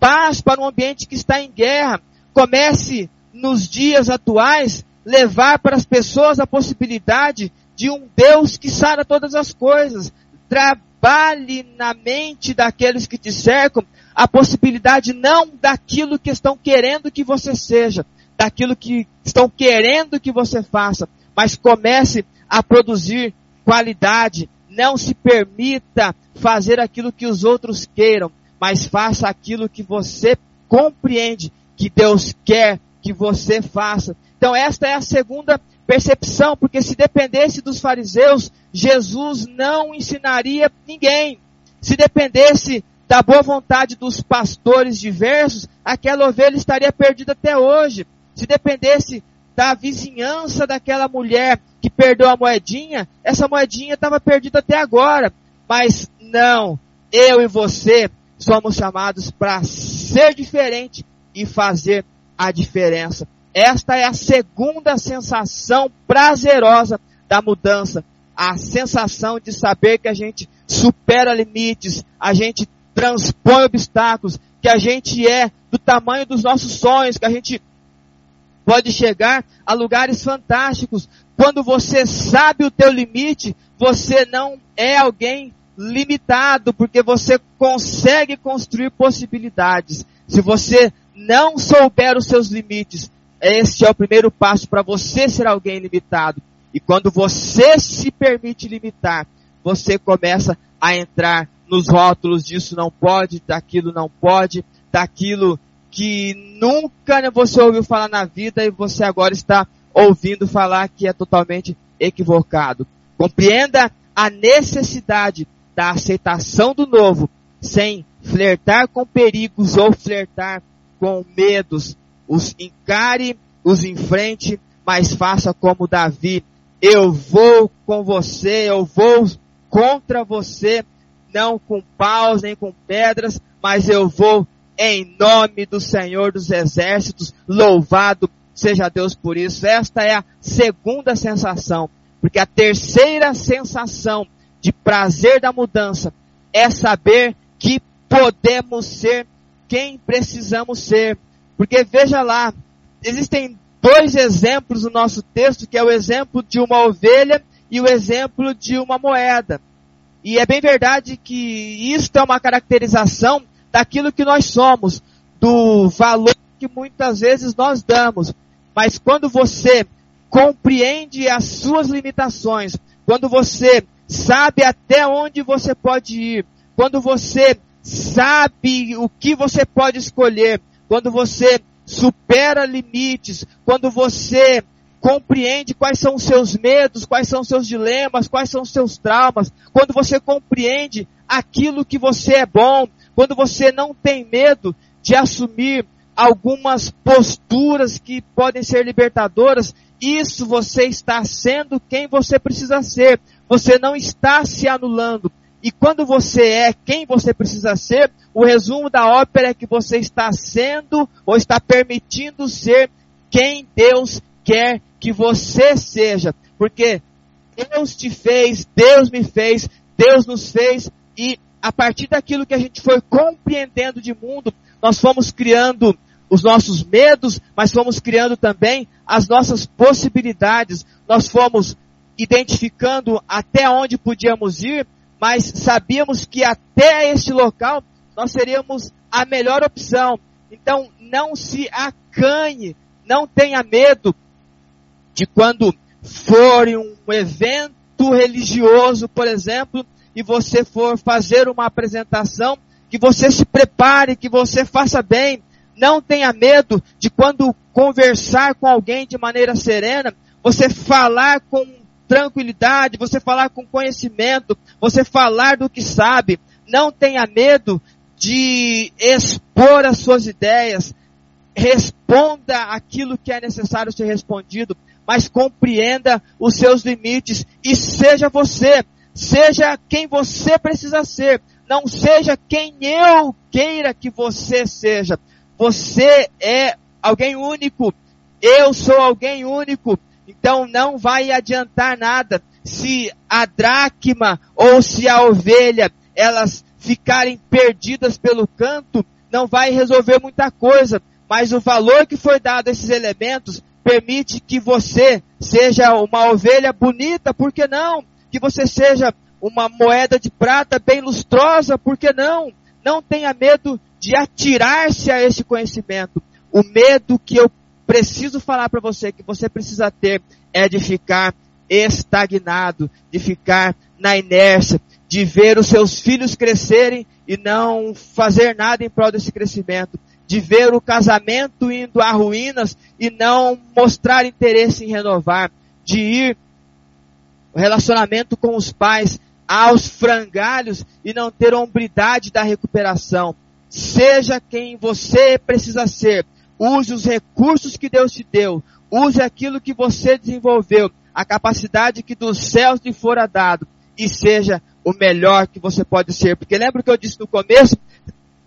paz para um ambiente que está em guerra. Comece, nos dias atuais, levar para as pessoas a possibilidade de um Deus que sara todas as coisas. Trabalhe na mente daqueles que te cercam a possibilidade não daquilo que estão querendo que você seja, daquilo que estão querendo que você faça, mas comece a produzir qualidade, não se permita fazer aquilo que os outros queiram, mas faça aquilo que você compreende que Deus quer que você faça. Então esta é a segunda percepção, porque se dependesse dos fariseus, Jesus não ensinaria ninguém. Se dependesse da boa vontade dos pastores diversos, aquela ovelha estaria perdida até hoje. Se dependesse da vizinhança daquela mulher que perdeu a moedinha, essa moedinha estava perdida até agora. Mas não, eu e você somos chamados para ser diferente e fazer a diferença. Esta é a segunda sensação prazerosa da mudança. A sensação de saber que a gente supera limites, a gente transpõe obstáculos, que a gente é do tamanho dos nossos sonhos, que a gente pode chegar a lugares fantásticos. Quando você sabe o teu limite, você não é alguém limitado, porque você consegue construir possibilidades. Se você não souber os seus limites, este é o primeiro passo para você ser alguém limitado. E quando você se permite limitar, você começa a entrar nos rótulos disso não pode, daquilo não pode, daquilo que nunca você ouviu falar na vida e você agora está ouvindo falar que é totalmente equivocado. Compreenda a necessidade da aceitação do novo, sem flertar com perigos ou flertar com medos. Os encare, os enfrente, mas faça como Davi. Eu vou com você, eu vou contra você, não com paus nem com pedras, mas eu vou em nome do Senhor dos Exércitos, louvado seja Deus por isso. Esta é a segunda sensação, porque a terceira sensação de prazer da mudança é saber que podemos ser quem precisamos ser. Porque veja lá, existem dois exemplos no nosso texto, que é o exemplo de uma ovelha e o exemplo de uma moeda. E é bem verdade que isto é uma caracterização daquilo que nós somos, do valor que muitas vezes nós damos. Mas quando você compreende as suas limitações, quando você sabe até onde você pode ir, quando você sabe o que você pode escolher, quando você supera limites, quando você compreende quais são os seus medos, quais são os seus dilemas, quais são os seus traumas, quando você compreende aquilo que você é bom, quando você não tem medo de assumir algumas posturas que podem ser libertadoras, isso você está sendo quem você precisa ser. Você não está se anulando. E quando você é quem você precisa ser, o resumo da ópera é que você está sendo ou está permitindo ser quem Deus quer que você seja. Porque Deus te fez, Deus me fez, Deus nos fez e a partir daquilo que a gente foi compreendendo de mundo, nós fomos criando os nossos medos, mas fomos criando também as nossas possibilidades. Nós fomos identificando até onde podíamos ir, mas sabíamos que até este local nós seríamos a melhor opção. Então não se acanhe, não tenha medo de quando for um evento religioso, por exemplo, e você for fazer uma apresentação, que você se prepare, que você faça bem. Não tenha medo de quando conversar com alguém de maneira serena, você falar com tranquilidade, você falar com conhecimento, você falar do que sabe. Não tenha medo de expor as suas ideias. Responda aquilo que é necessário ser respondido mas compreenda os seus limites e seja você. Seja quem você precisa ser. Não seja quem eu queira que você seja. Você é alguém único. Eu sou alguém único. Então não vai adiantar nada se a dracma ou se a ovelha elas ficarem perdidas pelo canto, não vai resolver muita coisa. Mas o valor que foi dado a esses elementos permite que você seja uma ovelha bonita, por que não? Que você seja uma moeda de prata bem lustrosa, por que não? Não tenha medo de atirar-se a esse conhecimento. O medo que eu preciso falar para você, que você precisa ter, é de ficar estagnado, de ficar na inércia, de ver os seus filhos crescerem e não fazer nada em prol desse crescimento de ver o casamento indo a ruínas e não mostrar interesse em renovar, de ir o relacionamento com os pais aos frangalhos e não ter hombridade da recuperação. Seja quem você precisa ser. Use os recursos que Deus te deu. Use aquilo que você desenvolveu. A capacidade que dos céus lhe fora dado. E seja o melhor que você pode ser. Porque lembra que eu disse no começo?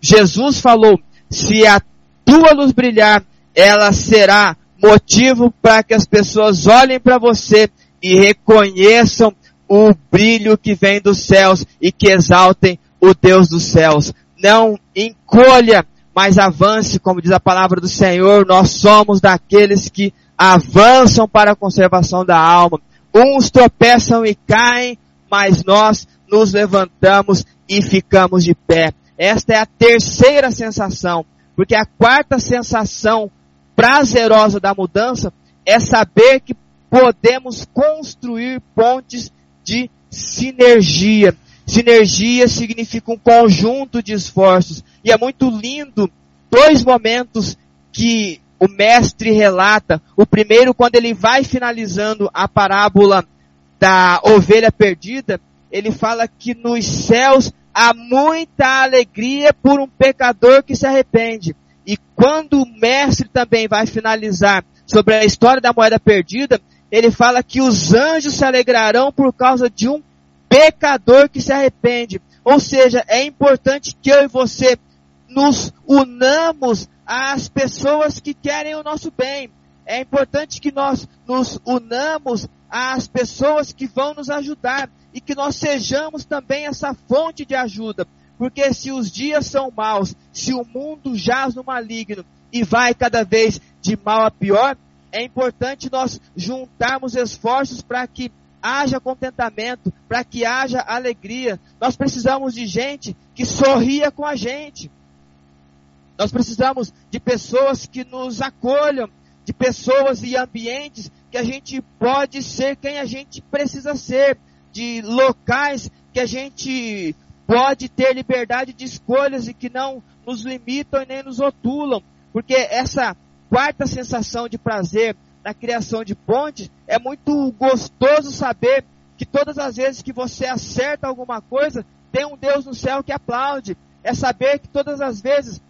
Jesus falou, se a tua luz brilhar, ela será motivo para que as pessoas olhem para você e reconheçam o brilho que vem dos céus e que exaltem o Deus dos céus. Não encolha, mas avance, como diz a palavra do Senhor, nós somos daqueles que avançam para a conservação da alma. Uns tropeçam e caem, mas nós nos levantamos e ficamos de pé. Esta é a terceira sensação, porque a quarta sensação prazerosa da mudança é saber que podemos construir pontes de sinergia. Sinergia significa um conjunto de esforços. E é muito lindo dois momentos que o mestre relata. O primeiro, quando ele vai finalizando a parábola da ovelha perdida, ele fala que nos céus há muita alegria por um pecador que se arrepende. E quando o mestre também vai finalizar sobre a história da moeda perdida, ele fala que os anjos se alegrarão por causa de um pecador que se arrepende. Ou seja, é importante que eu e você nos unamos às pessoas que querem o nosso bem. É importante que nós nos unamos às pessoas que vão nos ajudar e que nós sejamos também essa fonte de ajuda. Porque se os dias são maus, se o mundo jaz no maligno e vai cada vez de mal a pior, é importante nós juntarmos esforços para que haja contentamento, para que haja alegria. Nós precisamos de gente que sorria com a gente. Nós precisamos de pessoas que nos acolham, de pessoas e ambientes que a gente pode ser quem a gente precisa ser, de locais que a gente pode ter liberdade de escolhas e que não nos limitam e nem nos rotulam. Porque essa quarta sensação de prazer na criação de pontes, é muito gostoso saber que todas as vezes que você acerta alguma coisa, tem um Deus no céu que aplaude. É saber que todas as vezes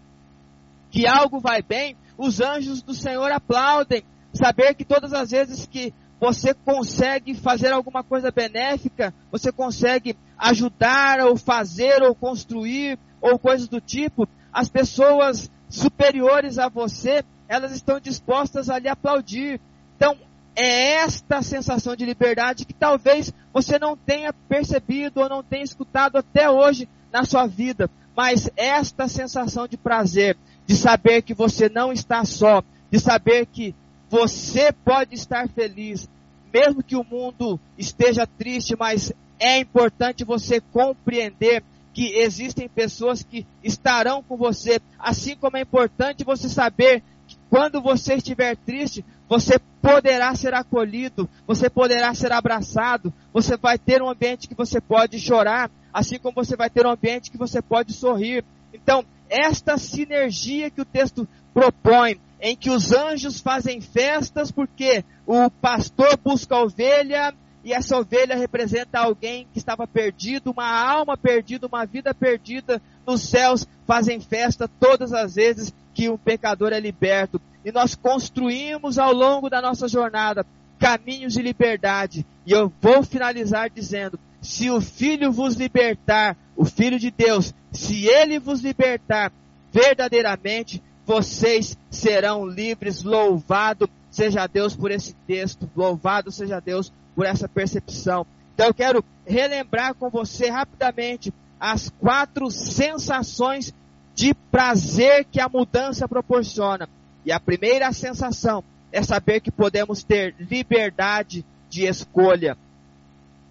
que algo vai bem, os anjos do Senhor aplaudem. Saber que todas as vezes que você consegue fazer alguma coisa benéfica, você consegue ajudar ou fazer ou construir ou coisas do tipo, as pessoas superiores a você elas estão dispostas a lhe aplaudir. Então, é esta sensação de liberdade que talvez você não tenha percebido ou não tenha escutado até hoje na sua vida, mas esta sensação de prazer, de saber que você não está só, de saber que você pode estar feliz, mesmo que o mundo esteja triste, mas é importante você compreender que existem pessoas que estarão com você, assim como é importante você saber quando você estiver triste, você poderá ser acolhido, você poderá ser abraçado, você vai ter um ambiente que você pode chorar, assim como você vai ter um ambiente que você pode sorrir. Então, esta sinergia que o texto propõe, em que os anjos fazem festas porque o pastor busca a ovelha e essa ovelha representa alguém que estava perdido, uma alma perdida, uma vida perdida. Nos céus fazem festa todas as vezes que um pecador é liberto. E nós construímos ao longo da nossa jornada caminhos de liberdade. E eu vou finalizar dizendo: se o Filho vos libertar, o Filho de Deus, se ele vos libertar verdadeiramente, vocês serão livres. Louvado seja Deus por esse texto, louvado seja Deus por essa percepção. Então eu quero relembrar com você rapidamente as quatro sensações de prazer que a mudança proporciona. E a primeira sensação é saber que podemos ter liberdade de escolha.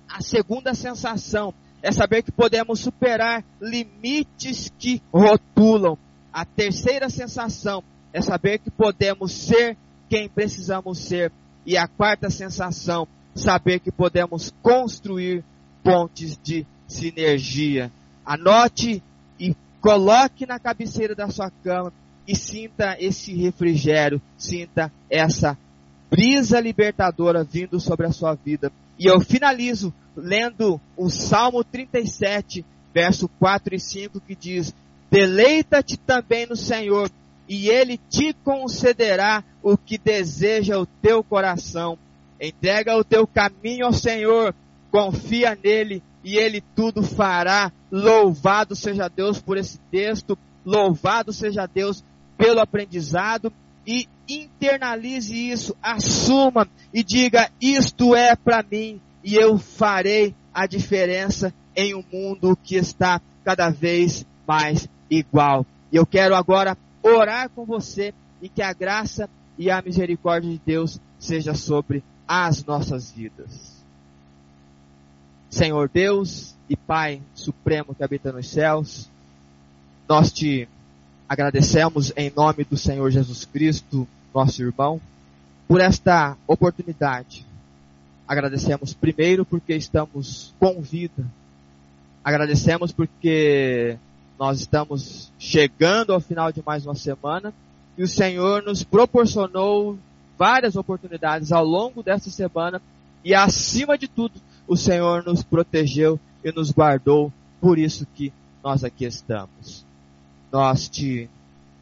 A segunda sensação é saber que podemos superar limites que rotulam. A terceira sensação é saber que podemos ser quem precisamos ser. E a quarta sensação, saber que podemos construir pontes de sinergia. Anote e Coloque na cabeceira da sua cama e sinta esse refrigério, sinta essa brisa libertadora vindo sobre a sua vida. E eu finalizo lendo o Salmo 37, verso 4 e 5, que diz: Deleita-te também no Senhor, e Ele te concederá o que deseja o teu coração. Entrega o teu caminho ao Senhor, confia nele e ele tudo fará. Louvado seja Deus por esse texto, louvado seja Deus pelo aprendizado e internalize isso, assuma e diga: isto é para mim e eu farei a diferença em um mundo que está cada vez mais igual. E eu quero agora orar com você e que a graça e a misericórdia de Deus seja sobre as nossas vidas. Senhor Deus e Pai Supremo que habita nos céus, nós te agradecemos em nome do Senhor Jesus Cristo, nosso irmão, por esta oportunidade agradecemos primeiro porque estamos com vida. Agradecemos porque nós estamos chegando ao final de mais uma semana e o Senhor nos proporcionou várias oportunidades ao longo dessa semana e acima de tudo, o Senhor nos protegeu e nos guardou, por isso que nós aqui estamos. Nós te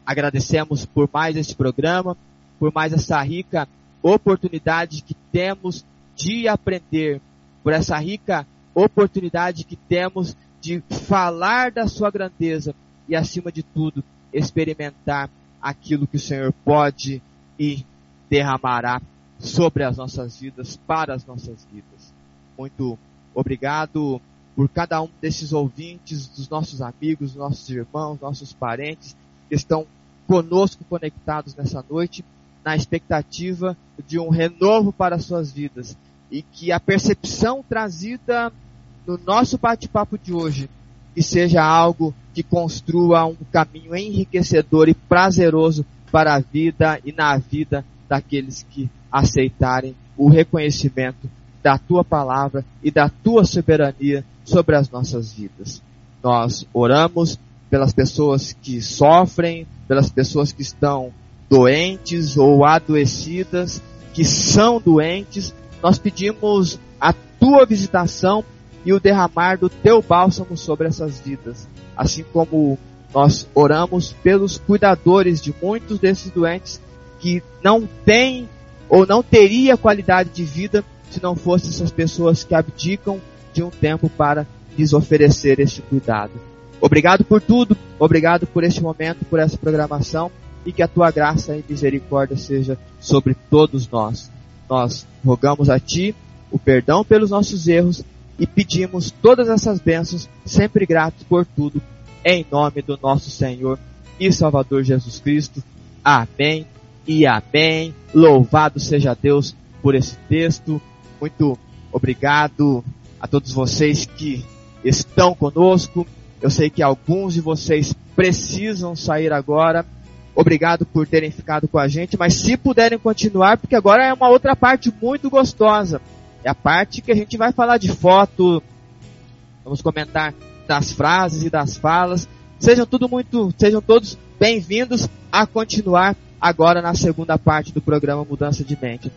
agradecemos por mais este programa, por mais essa rica oportunidade que temos de aprender, por essa rica oportunidade que temos de falar da sua grandeza e, acima de tudo, experimentar aquilo que o Senhor pode e derramará sobre as nossas vidas, para as nossas vidas. Muito obrigado por cada um desses ouvintes, dos nossos amigos, nossos irmãos, nossos parentes que estão conosco conectados nessa noite, na expectativa de um renovo para as suas vidas. E que a percepção trazida no nosso bate-papo de hoje que seja algo que construa um caminho enriquecedor e prazeroso para a vida e na vida daqueles que aceitarem o reconhecimento da tua palavra e da tua soberania sobre as nossas vidas. Nós oramos pelas pessoas que sofrem, pelas pessoas que estão doentes ou adoecidas, que são doentes. Nós pedimos a tua visitação e o derramar do teu bálsamo sobre essas vidas. Assim como nós oramos pelos cuidadores de muitos desses doentes que não têm ou não teria qualidade de vida se não fossem essas pessoas que abdicam de um tempo para lhes oferecer este cuidado. Obrigado por tudo, obrigado por este momento, por essa programação e que a tua graça e misericórdia seja sobre todos nós. Nós rogamos a ti o perdão pelos nossos erros e pedimos todas essas bênçãos, sempre gratos por tudo, em nome do nosso Senhor e Salvador Jesus Cristo. Amém e amém. Louvado seja Deus por esse texto. Muito obrigado a todos vocês que estão conosco. Eu sei que alguns de vocês precisam sair agora. Obrigado por terem ficado com a gente, mas se puderem continuar, porque agora é uma outra parte muito gostosa. É a parte que a gente vai falar de foto, vamos comentar das frases e das falas. Sejam tudo muito, sejam todos bem-vindos a continuar agora na segunda parte do programa Mudança de Mente.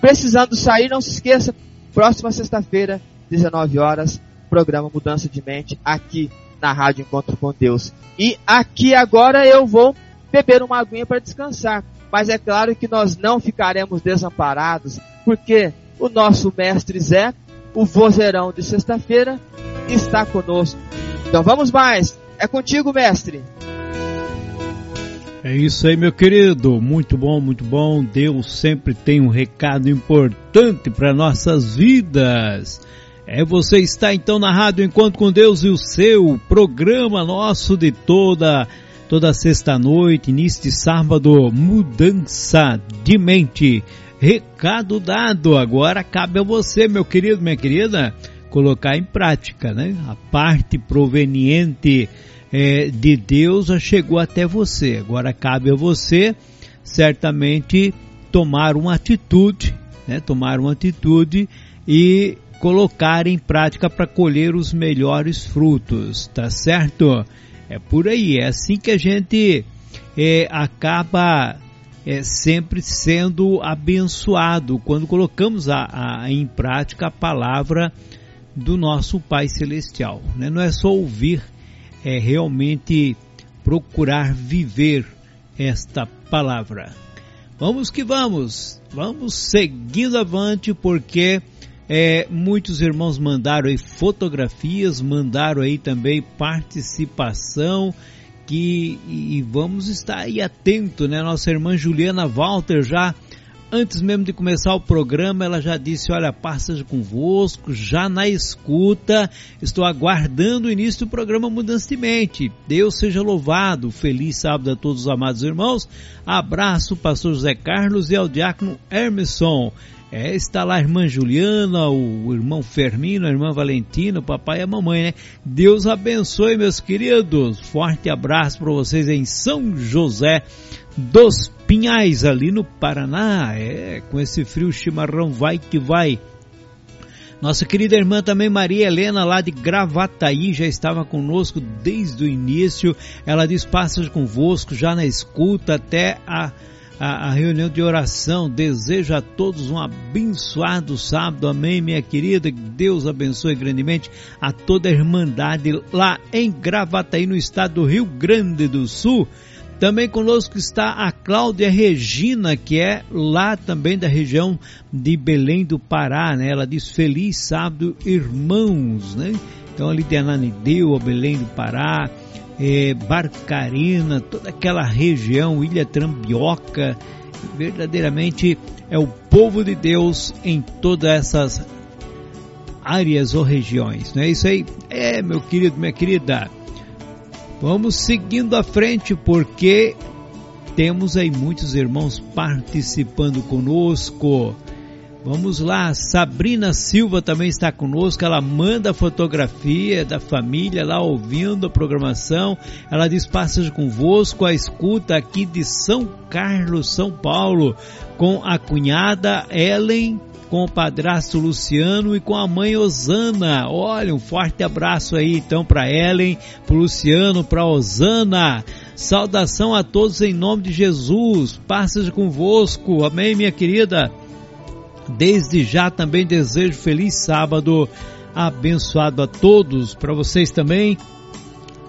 Precisando sair, não se esqueça, próxima sexta-feira, 19 horas, programa Mudança de Mente aqui na Rádio Encontro com Deus. E aqui agora eu vou beber uma aguinha para descansar. Mas é claro que nós não ficaremos desamparados, porque o nosso mestre Zé, o vozeirão de sexta-feira, está conosco. Então vamos mais. É contigo, mestre. É isso aí, meu querido. Muito bom, muito bom. Deus sempre tem um recado importante para nossas vidas. É você está então na Rádio Encontro com Deus e o seu programa nosso de toda toda sexta noite, início de sábado, mudança de mente. Recado dado, agora cabe a você, meu querido, minha querida, colocar em prática, né? A parte proveniente é, de Deus chegou até você. Agora cabe a você, certamente, tomar uma atitude, né? Tomar uma atitude e colocar em prática para colher os melhores frutos, tá certo? É por aí, é assim que a gente é, acaba é, sempre sendo abençoado quando colocamos a, a, em prática a palavra do nosso Pai Celestial. Né? Não é só ouvir, é realmente procurar viver esta palavra. Vamos que vamos, vamos seguindo avante porque é, muitos irmãos mandaram aí fotografias, mandaram aí também participação que e vamos estar aí atento, né? Nossa irmã Juliana Walter já antes mesmo de começar o programa, ela já disse: Olha, passa convosco, já na escuta, estou aguardando o início do programa Mudança de Mente. Deus seja louvado, feliz sábado a todos os amados irmãos. Abraço, pastor José Carlos e ao diácono Hermeson. É, está lá a irmã Juliana, o irmão Fermino, a irmã Valentina, o papai e a mamãe, né? Deus abençoe, meus queridos. Forte abraço para vocês em São José dos Pinhais, ali no Paraná. É, com esse frio chimarrão vai que vai. Nossa querida irmã também Maria Helena, lá de Gravataí, já estava conosco desde o início. Ela diz: Passas convosco, já na escuta até a, a, a, reunião de oração. Desejo a todos um abençoado sábado. Amém, minha querida. Que Deus abençoe grandemente a toda a Irmandade lá em Gravataí, no estado do Rio Grande do Sul. Também conosco está a Cláudia Regina, que é lá também da região de Belém do Pará, né? Ela diz feliz sábado, irmãos, né? Então ali de Ananideu, Belém do Pará, é, Barcarena, toda aquela região, Ilha Trambioca, verdadeiramente é o povo de Deus em todas essas áreas ou regiões, não é isso aí? É, meu querido, minha querida, Vamos seguindo à frente porque temos aí muitos irmãos participando conosco. Vamos lá, Sabrina Silva também está conosco. Ela manda fotografia da família lá ouvindo a programação. Ela diz: Passas convosco a escuta aqui de São Carlos, São Paulo, com a cunhada Ellen com o padrasto Luciano e com a mãe Osana. Olha, um forte abraço aí então para Ellen, para Luciano, para Osana. Saudação a todos em nome de Jesus. Passas convosco. Amém, minha querida. Desde já também desejo feliz sábado abençoado a todos. Para vocês também.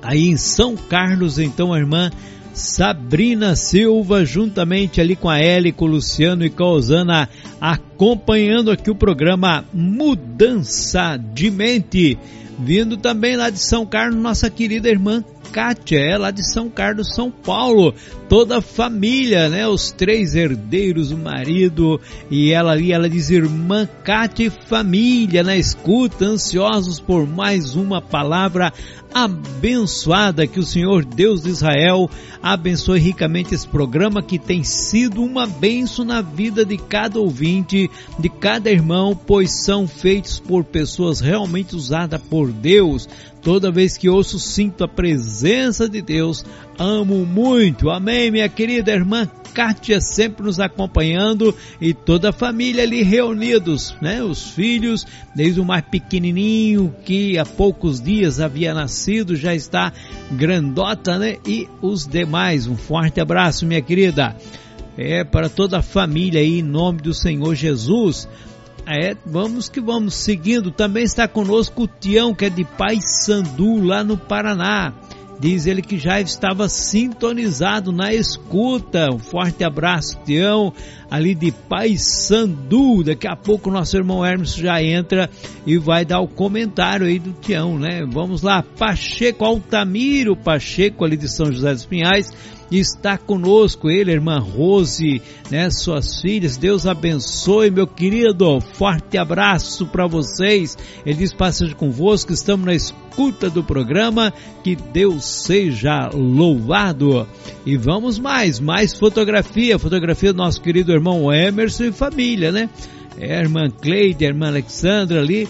Aí em São Carlos, então, a irmã Sabrina Silva, juntamente ali com a Eli, com o Luciano e com a Osana, acompanhando aqui o programa Mudança de Mente. Vindo também lá de São Carlos, nossa querida irmã Kátia, é lá de São Carlos, São Paulo. Toda a família, né? Os três herdeiros, o marido e ela ali, ela diz irmã Kátia e família na escuta, ansiosos por mais uma palavra abençoada que o Senhor Deus de Israel abençoe ricamente esse programa que tem sido uma benção na vida de cada ouvinte, de cada irmão, pois são feitos por pessoas realmente usadas por Deus. Toda vez que ouço, sinto a presença de Deus. Amo muito. Amém, minha querida irmã Kátia sempre nos acompanhando e toda a família ali reunidos, né? Os filhos, desde o mais pequenininho que há poucos dias havia nascido, já está grandota, né? E os demais. Um forte abraço, minha querida. É para toda a família aí, em nome do Senhor Jesus. É, vamos que vamos seguindo. Também está conosco o Tião, que é de Pai Sandu, lá no Paraná. Diz ele que já estava sintonizado na escuta. Um forte abraço, Tião, ali de Pai Sandu. Daqui a pouco nosso irmão Hermes já entra e vai dar o comentário aí do Tião, né? Vamos lá, Pacheco Altamiro, Pacheco ali de São José dos Pinhais está conosco, ele, irmã Rose, né, suas filhas. Deus abençoe, meu querido. Forte abraço para vocês. Ele diz: Passeja convosco, estamos na escuta do programa. Que Deus seja louvado. E vamos mais, mais fotografia, fotografia do nosso querido irmão Emerson e família, né? É, a irmã Cleide, a irmã Alexandra ali,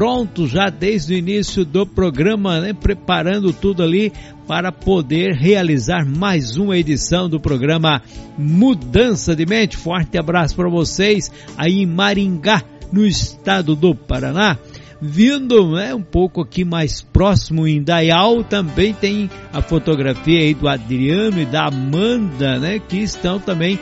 pronto já desde o início do programa, né, preparando tudo ali para poder realizar mais uma edição do programa Mudança de Mente. Forte abraço para vocês aí em Maringá, no estado do Paraná. Vindo né, um pouco aqui mais próximo em Dayal, também tem a fotografia aí do Adriano e da Amanda, né, que estão também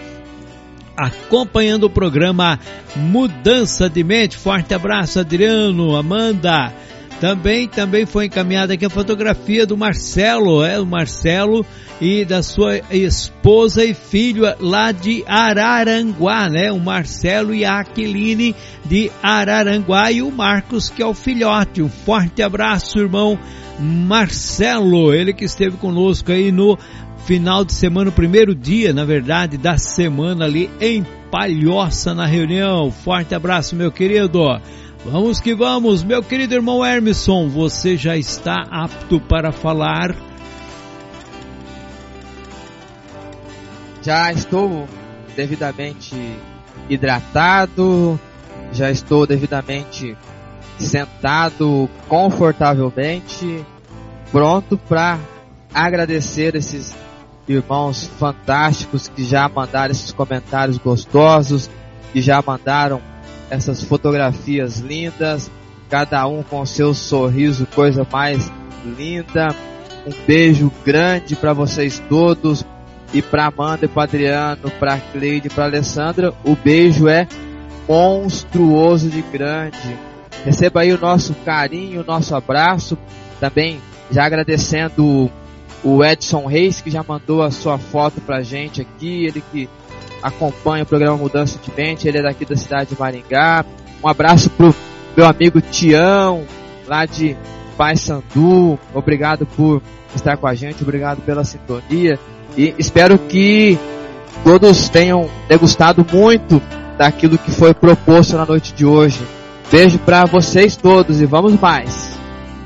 acompanhando o programa Mudança de Mente. Forte abraço, Adriano, Amanda. Também, também foi encaminhada aqui a fotografia do Marcelo, é o Marcelo e da sua esposa e filho lá de Araranguá, né? O Marcelo e a Aquiline de Araranguá e o Marcos que é o filhote. Um forte abraço, irmão Marcelo, ele que esteve conosco aí no final de semana, o primeiro dia, na verdade, da semana ali em Palhoça na reunião. Forte abraço, meu querido. Vamos que vamos, meu querido irmão Hermisson, você já está apto para falar? Já estou devidamente hidratado, já estou devidamente sentado confortavelmente, pronto para agradecer esses irmãos fantásticos que já mandaram esses comentários gostosos, que já mandaram essas fotografias lindas, cada um com seu sorriso, coisa mais linda. Um beijo grande para vocês todos e para Amanda e para Adriano, para Cleide, para Alessandra. O beijo é monstruoso de grande. Receba aí o nosso carinho, o nosso abraço. Também já agradecendo o Edson Reis que já mandou a sua foto pra gente aqui, ele que acompanha o programa Mudança de Mente, ele é daqui da cidade de Maringá. Um abraço pro meu amigo Tião, lá de Paysandu. Obrigado por estar com a gente, obrigado pela sintonia e espero que todos tenham degustado muito daquilo que foi proposto na noite de hoje. Beijo para vocês todos e vamos mais.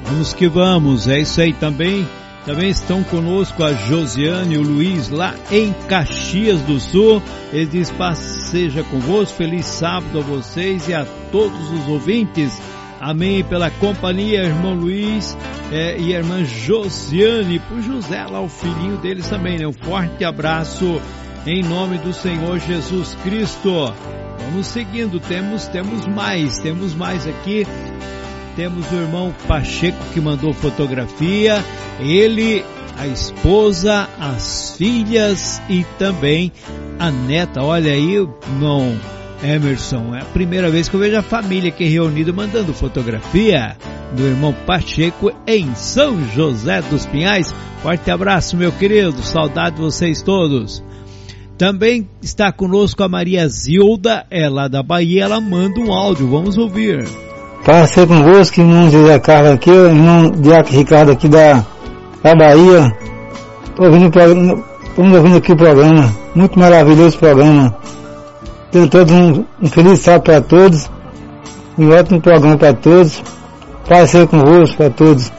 Vamos que vamos, é isso aí também. Também estão conosco a Josiane e o Luiz lá em Caxias do Sul. Ele diz: Paz seja convosco, feliz sábado a vocês e a todos os ouvintes. Amém pela companhia, irmão Luiz é, e irmã Josiane, por José lá, o filhinho deles também, né? Um forte abraço em nome do Senhor Jesus Cristo. Vamos seguindo, temos, temos mais, temos mais aqui. Temos o irmão Pacheco que mandou fotografia, ele, a esposa, as filhas e também a neta. Olha aí, irmão Emerson, é a primeira vez que eu vejo a família aqui reunida mandando fotografia do irmão Pacheco em São José dos Pinhais. Forte abraço, meu querido, saudade de vocês todos. Também está conosco a Maria Zilda, ela da Bahia, ela manda um áudio, vamos ouvir. Passei convosco, irmão José Carlos aqui, irmão Diaco Ricardo aqui da, da Bahia. Estou ouvindo, ouvindo aqui o programa, muito maravilhoso programa. Tenho todos um, um feliz sábado para todos, um ótimo programa para todos. Passei convosco para todos.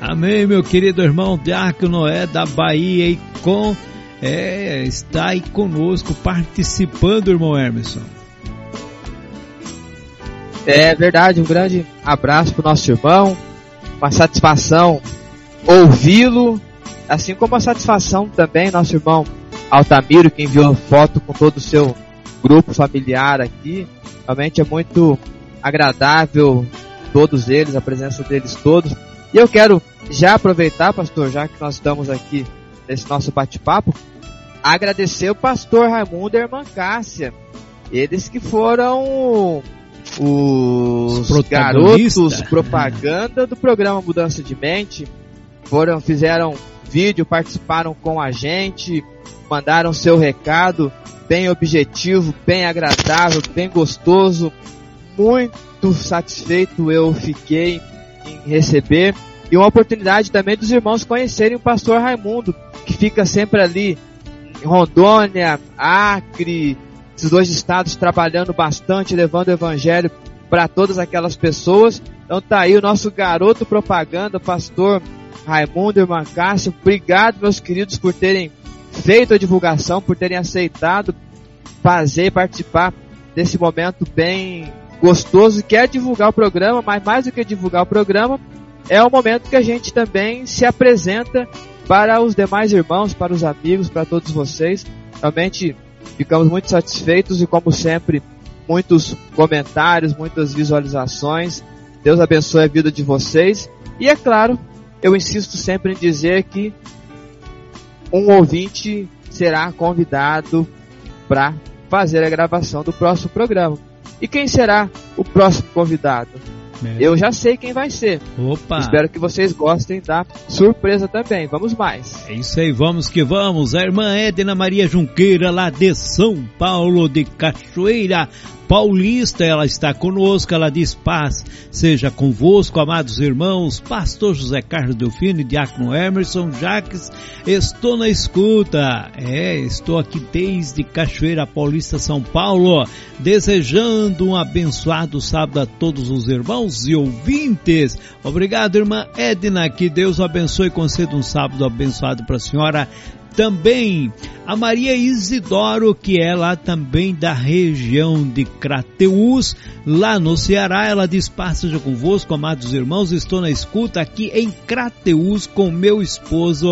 Amém, meu querido irmão Diaco Noé da Bahia e com é, está aí conosco participando, irmão Emerson. É verdade, um grande abraço para o nosso irmão, uma satisfação ouvi-lo, assim como a satisfação também nosso irmão Altamiro, que enviou foto com todo o seu grupo familiar aqui. Realmente é muito agradável todos eles, a presença deles todos. E eu quero já aproveitar, pastor, já que nós estamos aqui nesse nosso bate-papo, agradecer o pastor Raimundo e a irmã Cássia. Eles que foram os, os garotos propaganda do programa Mudança de Mente. Foram, fizeram vídeo, participaram com a gente, mandaram seu recado bem objetivo, bem agradável, bem gostoso. Muito satisfeito eu fiquei em receber. E uma oportunidade também dos irmãos conhecerem o pastor Raimundo, que fica sempre ali em Rondônia, Acre, esses dois estados trabalhando bastante, levando o evangelho para todas aquelas pessoas. Então tá aí o nosso garoto propaganda, pastor Raimundo irmã Cássia. Obrigado, meus queridos, por terem feito a divulgação, por terem aceitado fazer participar desse momento bem gostoso que é divulgar o programa, mas mais do que divulgar o programa, é o momento que a gente também se apresenta para os demais irmãos, para os amigos, para todos vocês. Realmente ficamos muito satisfeitos e, como sempre, muitos comentários, muitas visualizações. Deus abençoe a vida de vocês. E é claro, eu insisto sempre em dizer que um ouvinte será convidado para fazer a gravação do próximo programa. E quem será o próximo convidado? Eu já sei quem vai ser. Opa! Espero que vocês gostem da surpresa também. Vamos mais. É isso aí, vamos que vamos. A irmã Edna Maria Junqueira, lá de São Paulo de Cachoeira, Paulista, ela está conosco, ela diz paz, seja convosco, amados irmãos, pastor José Carlos Delfino diácono Emerson Jacques, estou na escuta, é, estou aqui desde Cachoeira Paulista, São Paulo, desejando um abençoado sábado a todos os irmãos e ouvintes. Obrigado, irmã Edna, que Deus abençoe e conceda um sábado abençoado para a senhora também a Maria Isidoro, que é lá também da região de Crateús, lá no Ceará. Ela diz: Paz convosco, amados irmãos. Estou na escuta aqui em Crateús com meu esposo,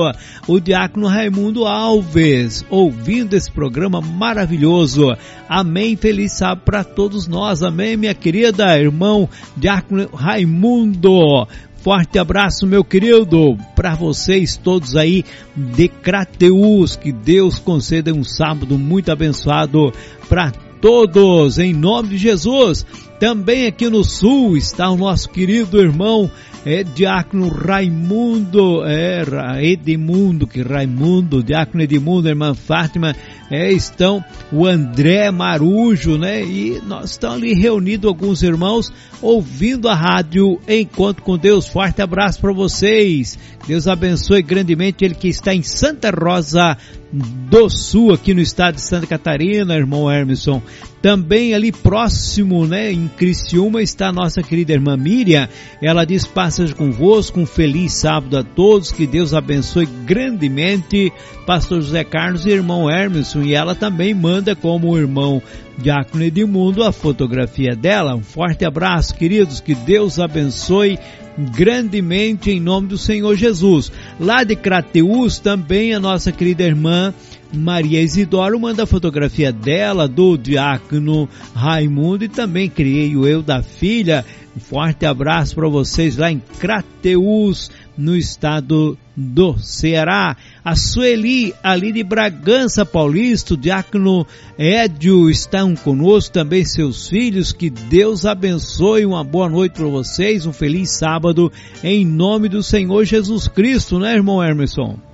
o diácono Raimundo Alves, ouvindo esse programa maravilhoso. Amém. Feliz sábado para todos nós. Amém, minha querida irmão diácono Raimundo. Forte abraço, meu querido, para vocês todos aí de Crateus. Que Deus conceda um sábado muito abençoado para todos, em nome de Jesus. Também aqui no sul está o nosso querido irmão é Diácono Raimundo, é Edmundo, que Raimundo, Diácono Edmundo, irmã Fátima, é, estão o André Marujo, né? E nós estamos ali reunidos alguns irmãos ouvindo a rádio Encontro com Deus. Forte abraço para vocês. Deus abençoe grandemente ele que está em Santa Rosa do Sul, aqui no estado de Santa Catarina, irmão Hermeson. Também ali próximo, né, em Criciúma, está a nossa querida irmã Miriam. Ela diz, passas convosco, um feliz sábado a todos, que Deus abençoe grandemente pastor José Carlos e irmão Hermeson. E ela também manda como irmão Diácono Edmundo a fotografia dela. Um forte abraço, queridos, que Deus abençoe grandemente em nome do Senhor Jesus. Lá de Crateus também a nossa querida irmã Maria Isidoro manda a fotografia dela, do diácono Raimundo e também creio eu da filha. Um forte abraço para vocês lá em Crateus, no estado do Ceará. A Sueli, ali de Bragança Paulista, o diácono Édio estão conosco, também seus filhos. Que Deus abençoe, uma boa noite para vocês, um feliz sábado, em nome do Senhor Jesus Cristo, né, irmão Emerson?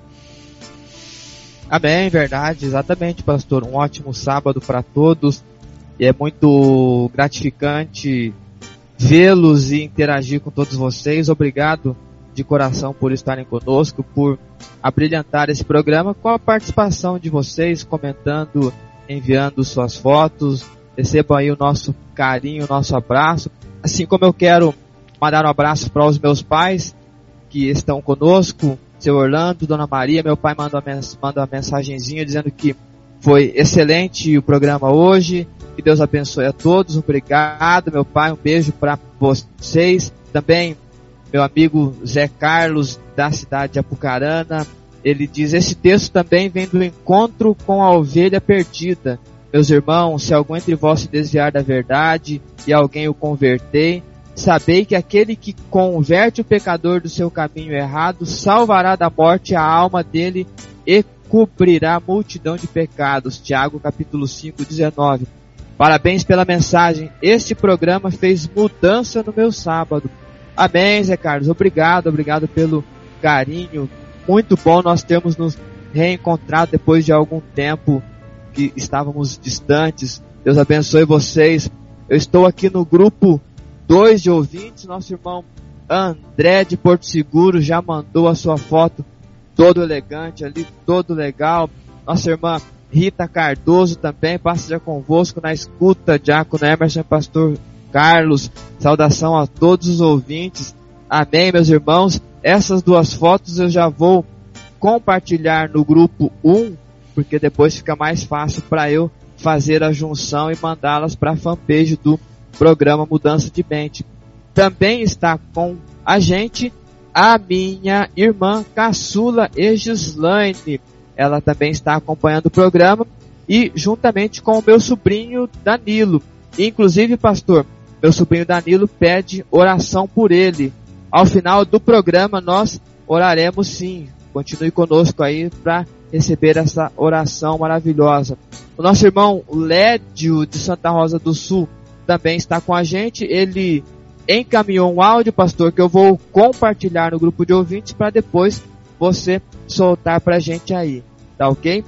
Amém, verdade, exatamente, pastor. Um ótimo sábado para todos. E é muito gratificante vê-los e interagir com todos vocês. Obrigado de coração por estarem conosco, por abrilhantar esse programa com a participação de vocês, comentando, enviando suas fotos. Recebam aí o nosso carinho, o nosso abraço. Assim como eu quero mandar um abraço para os meus pais que estão conosco, seu Orlando, Dona Maria, meu pai manda uma, uma mensagenzinha dizendo que foi excelente o programa hoje, que Deus abençoe a todos, obrigado meu pai, um beijo para vocês. Também meu amigo Zé Carlos, da cidade de Apucarana, ele diz: Esse texto também vem do encontro com a ovelha perdida. Meus irmãos, se algum entre vós se desviar da verdade e alguém o converter, sabei que aquele que converte o pecador do seu caminho errado salvará da morte a alma dele e cobrirá a multidão de pecados. Tiago capítulo 5, 19. Parabéns pela mensagem. Este programa fez mudança no meu sábado. Amém, Zé Carlos. Obrigado, obrigado pelo carinho. Muito bom nós termos nos reencontrado depois de algum tempo que estávamos distantes. Deus abençoe vocês. Eu estou aqui no grupo 2 de ouvintes. Nosso irmão André de Porto Seguro já mandou a sua foto todo elegante ali, todo legal. Nossa irmã Rita Cardoso também passa já convosco na escuta, Diácono Emerson Pastor Carlos, saudação a todos os ouvintes. Amém, meus irmãos. Essas duas fotos eu já vou compartilhar no grupo 1, porque depois fica mais fácil para eu fazer a junção e mandá-las para a fanpage do programa Mudança de Mente. Também está com a gente a minha irmã caçula Egislaine. Ela também está acompanhando o programa e juntamente com o meu sobrinho Danilo. Inclusive, pastor, meu sobrinho Danilo pede oração por ele. Ao final do programa nós oraremos sim. Continue conosco aí para receber essa oração maravilhosa. O nosso irmão Lédio de Santa Rosa do Sul também está com a gente. Ele encaminhou um áudio, pastor, que eu vou compartilhar no grupo de ouvintes para depois você soltar para a gente aí. Tá ok?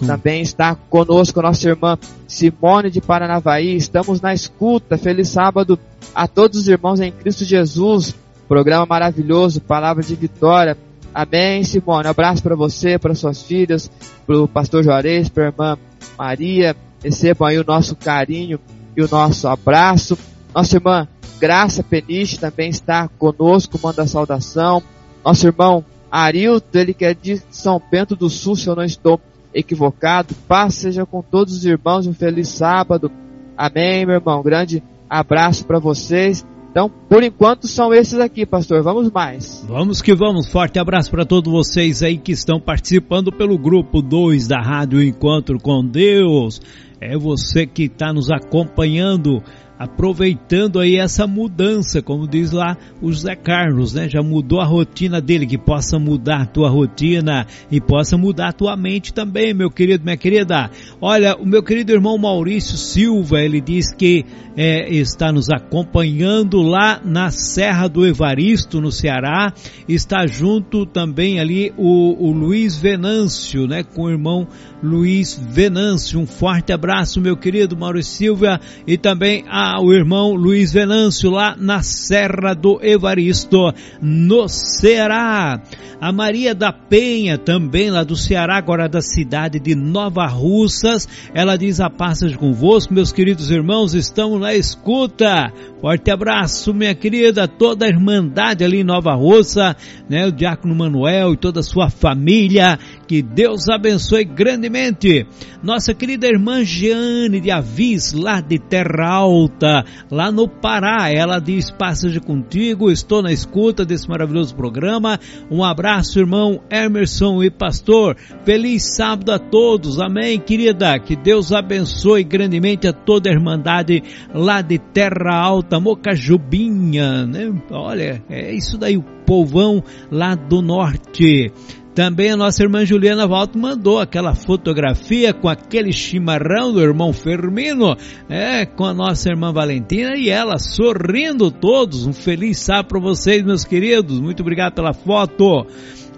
Hum. Também está conosco nossa irmã Simone de Paranavaí. Estamos na escuta. Feliz sábado a todos os irmãos em Cristo Jesus. Programa maravilhoso, palavra de vitória. Amém, Simone. Um abraço para você, para suas filhas, para o pastor Juarez, para a irmã Maria. Recebam aí o nosso carinho e o nosso abraço. Nossa irmã Graça Peniche também está conosco, manda saudação. Nosso irmão Arilton, ele que é de São Bento do Sul, se eu não estou equivocado. Paz seja com todos os irmãos, um feliz sábado. Amém, meu irmão. Grande abraço para vocês. Então, por enquanto são esses aqui, pastor. Vamos mais. Vamos que vamos. Forte abraço para todos vocês aí que estão participando pelo grupo 2 da Rádio Encontro com Deus. É você que está nos acompanhando aproveitando aí essa mudança, como diz lá o José Carlos, né? Já mudou a rotina dele, que possa mudar a tua rotina e possa mudar a tua mente também, meu querido, minha querida. Olha, o meu querido irmão Maurício Silva, ele diz que é, está nos acompanhando lá na Serra do Evaristo, no Ceará. Está junto também ali o, o Luiz Venâncio, né? Com o irmão Luiz Venâncio. Um forte abraço, meu querido Maurício Silva, e também ao irmão Luiz Venâncio, lá na Serra do Evaristo, no Ceará. A Maria da Penha, também lá do Ceará, agora da cidade de Nova Russas. Ela diz a paz convosco, meus queridos irmãos, estamos na escuta. Forte abraço, minha querida, toda a Irmandade ali em Nova Russa, né? O Diácono Manuel e toda a sua família. Que Deus abençoe grandemente. Nossa querida irmã Jeane de Avis, lá de Terra Alta, lá no Pará. Ela diz: Passagem contigo, estou na escuta desse maravilhoso programa. Um abraço, irmão Emerson e pastor. Feliz sábado a todos. Amém, querida. Que Deus abençoe grandemente a toda a Irmandade lá de Terra Alta, Mocajubinha, né? Olha, é isso daí, o povão lá do norte. Também a nossa irmã Juliana Valto mandou aquela fotografia com aquele chimarrão do irmão Fermino, é, com a nossa irmã Valentina e ela sorrindo todos. Um feliz sábado para vocês, meus queridos. Muito obrigado pela foto.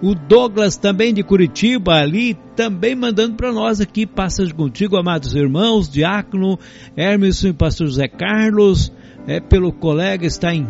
O Douglas também de Curitiba ali, também mandando para nós aqui, passas contigo, amados irmãos, Diácono, Hermes e Pastor José Carlos, é, pelo colega, está em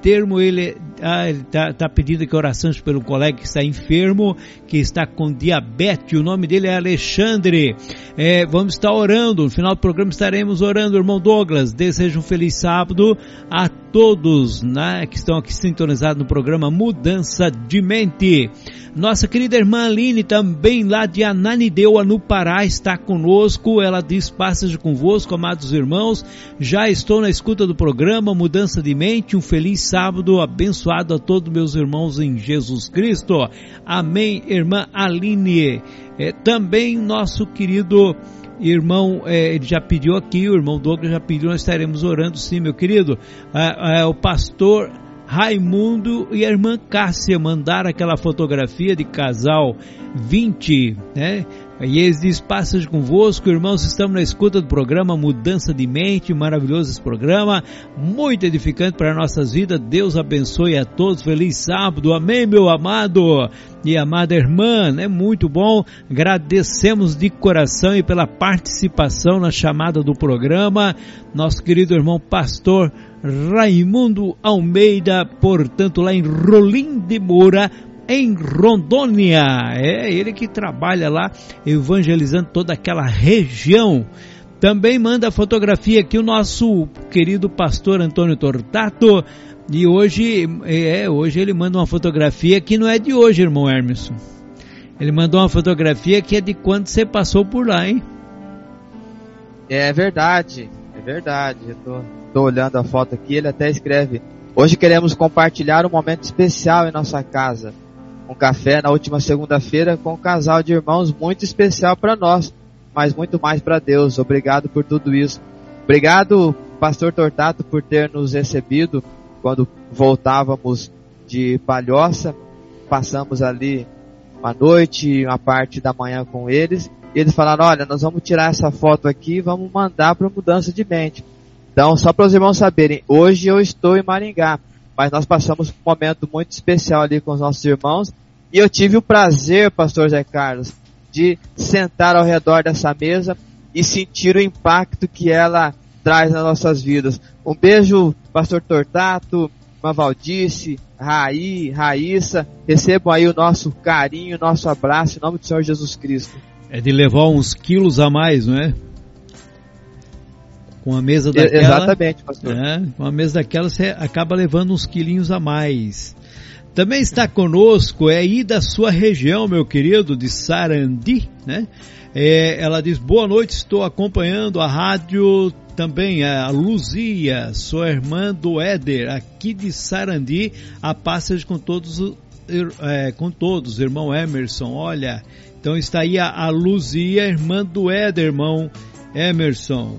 termo, ele ah, está tá pedindo aqui orações pelo colega que está enfermo, que está com diabetes. O nome dele é Alexandre. É, vamos estar orando. No final do programa estaremos orando, irmão Douglas. Desejo um feliz sábado a todos né, que estão aqui sintonizados no programa Mudança de Mente. Nossa querida irmã Aline, também lá de Ananindeua, no Pará, está conosco. Ela diz: Passagem convosco, amados irmãos. Já estou na escuta do programa Mudança de Mente. Um feliz sábado abençoado a todos meus irmãos em Jesus Cristo. Amém, irmã Aline. É, também nosso querido irmão, é, ele já pediu aqui, o irmão Douglas já pediu, nós estaremos orando sim, meu querido. É, é, o pastor Raimundo e a irmã Cássia mandaram aquela fotografia de casal 20, né? E eles diz, passas convosco, irmãos, estamos na escuta do programa Mudança de Mente, maravilhoso esse programa, muito edificante para nossas vidas, Deus abençoe a todos, feliz sábado, amém meu amado e amada irmã, é muito bom, agradecemos de coração e pela participação na chamada do programa, nosso querido irmão pastor Raimundo Almeida, portanto lá em Rolim de Moura, em Rondônia. É ele que trabalha lá evangelizando toda aquela região. Também manda fotografia aqui o nosso querido pastor Antônio Tortato. E hoje, é, hoje ele manda uma fotografia que não é de hoje, irmão Hermeson. Ele mandou uma fotografia que é de quando você passou por lá, hein? É verdade, é verdade. Eu tô Estou olhando a foto aqui, ele até escreve: Hoje queremos compartilhar um momento especial em nossa casa. Um café na última segunda-feira com um casal de irmãos muito especial para nós, mas muito mais para Deus. Obrigado por tudo isso. Obrigado, Pastor Tortato, por ter nos recebido quando voltávamos de Palhoça. Passamos ali uma noite, uma parte da manhã com eles. E eles falaram: Olha, nós vamos tirar essa foto aqui e vamos mandar para mudança de mente. Então, só para os irmãos saberem, hoje eu estou em Maringá, mas nós passamos um momento muito especial ali com os nossos irmãos e eu tive o prazer, pastor Zé Carlos, de sentar ao redor dessa mesa e sentir o impacto que ela traz nas nossas vidas. Um beijo, pastor Tortato, irmã Valdice, Raí, Raíssa, recebam aí o nosso carinho, o nosso abraço em nome do Senhor Jesus Cristo. É de levar uns quilos a mais, não é? Com a mesa daquela. Exatamente, pastor. É, com a mesa daquela você acaba levando uns quilinhos a mais. Também está conosco, é aí da sua região, meu querido, de Sarandi, né? É, ela diz, boa noite, estou acompanhando a rádio também, a Luzia, sua irmã do Éder, aqui de Sarandi, a passagem com todos, é, com todos, irmão Emerson, olha, então está aí a, a Luzia, irmã do Éder, irmão Emerson.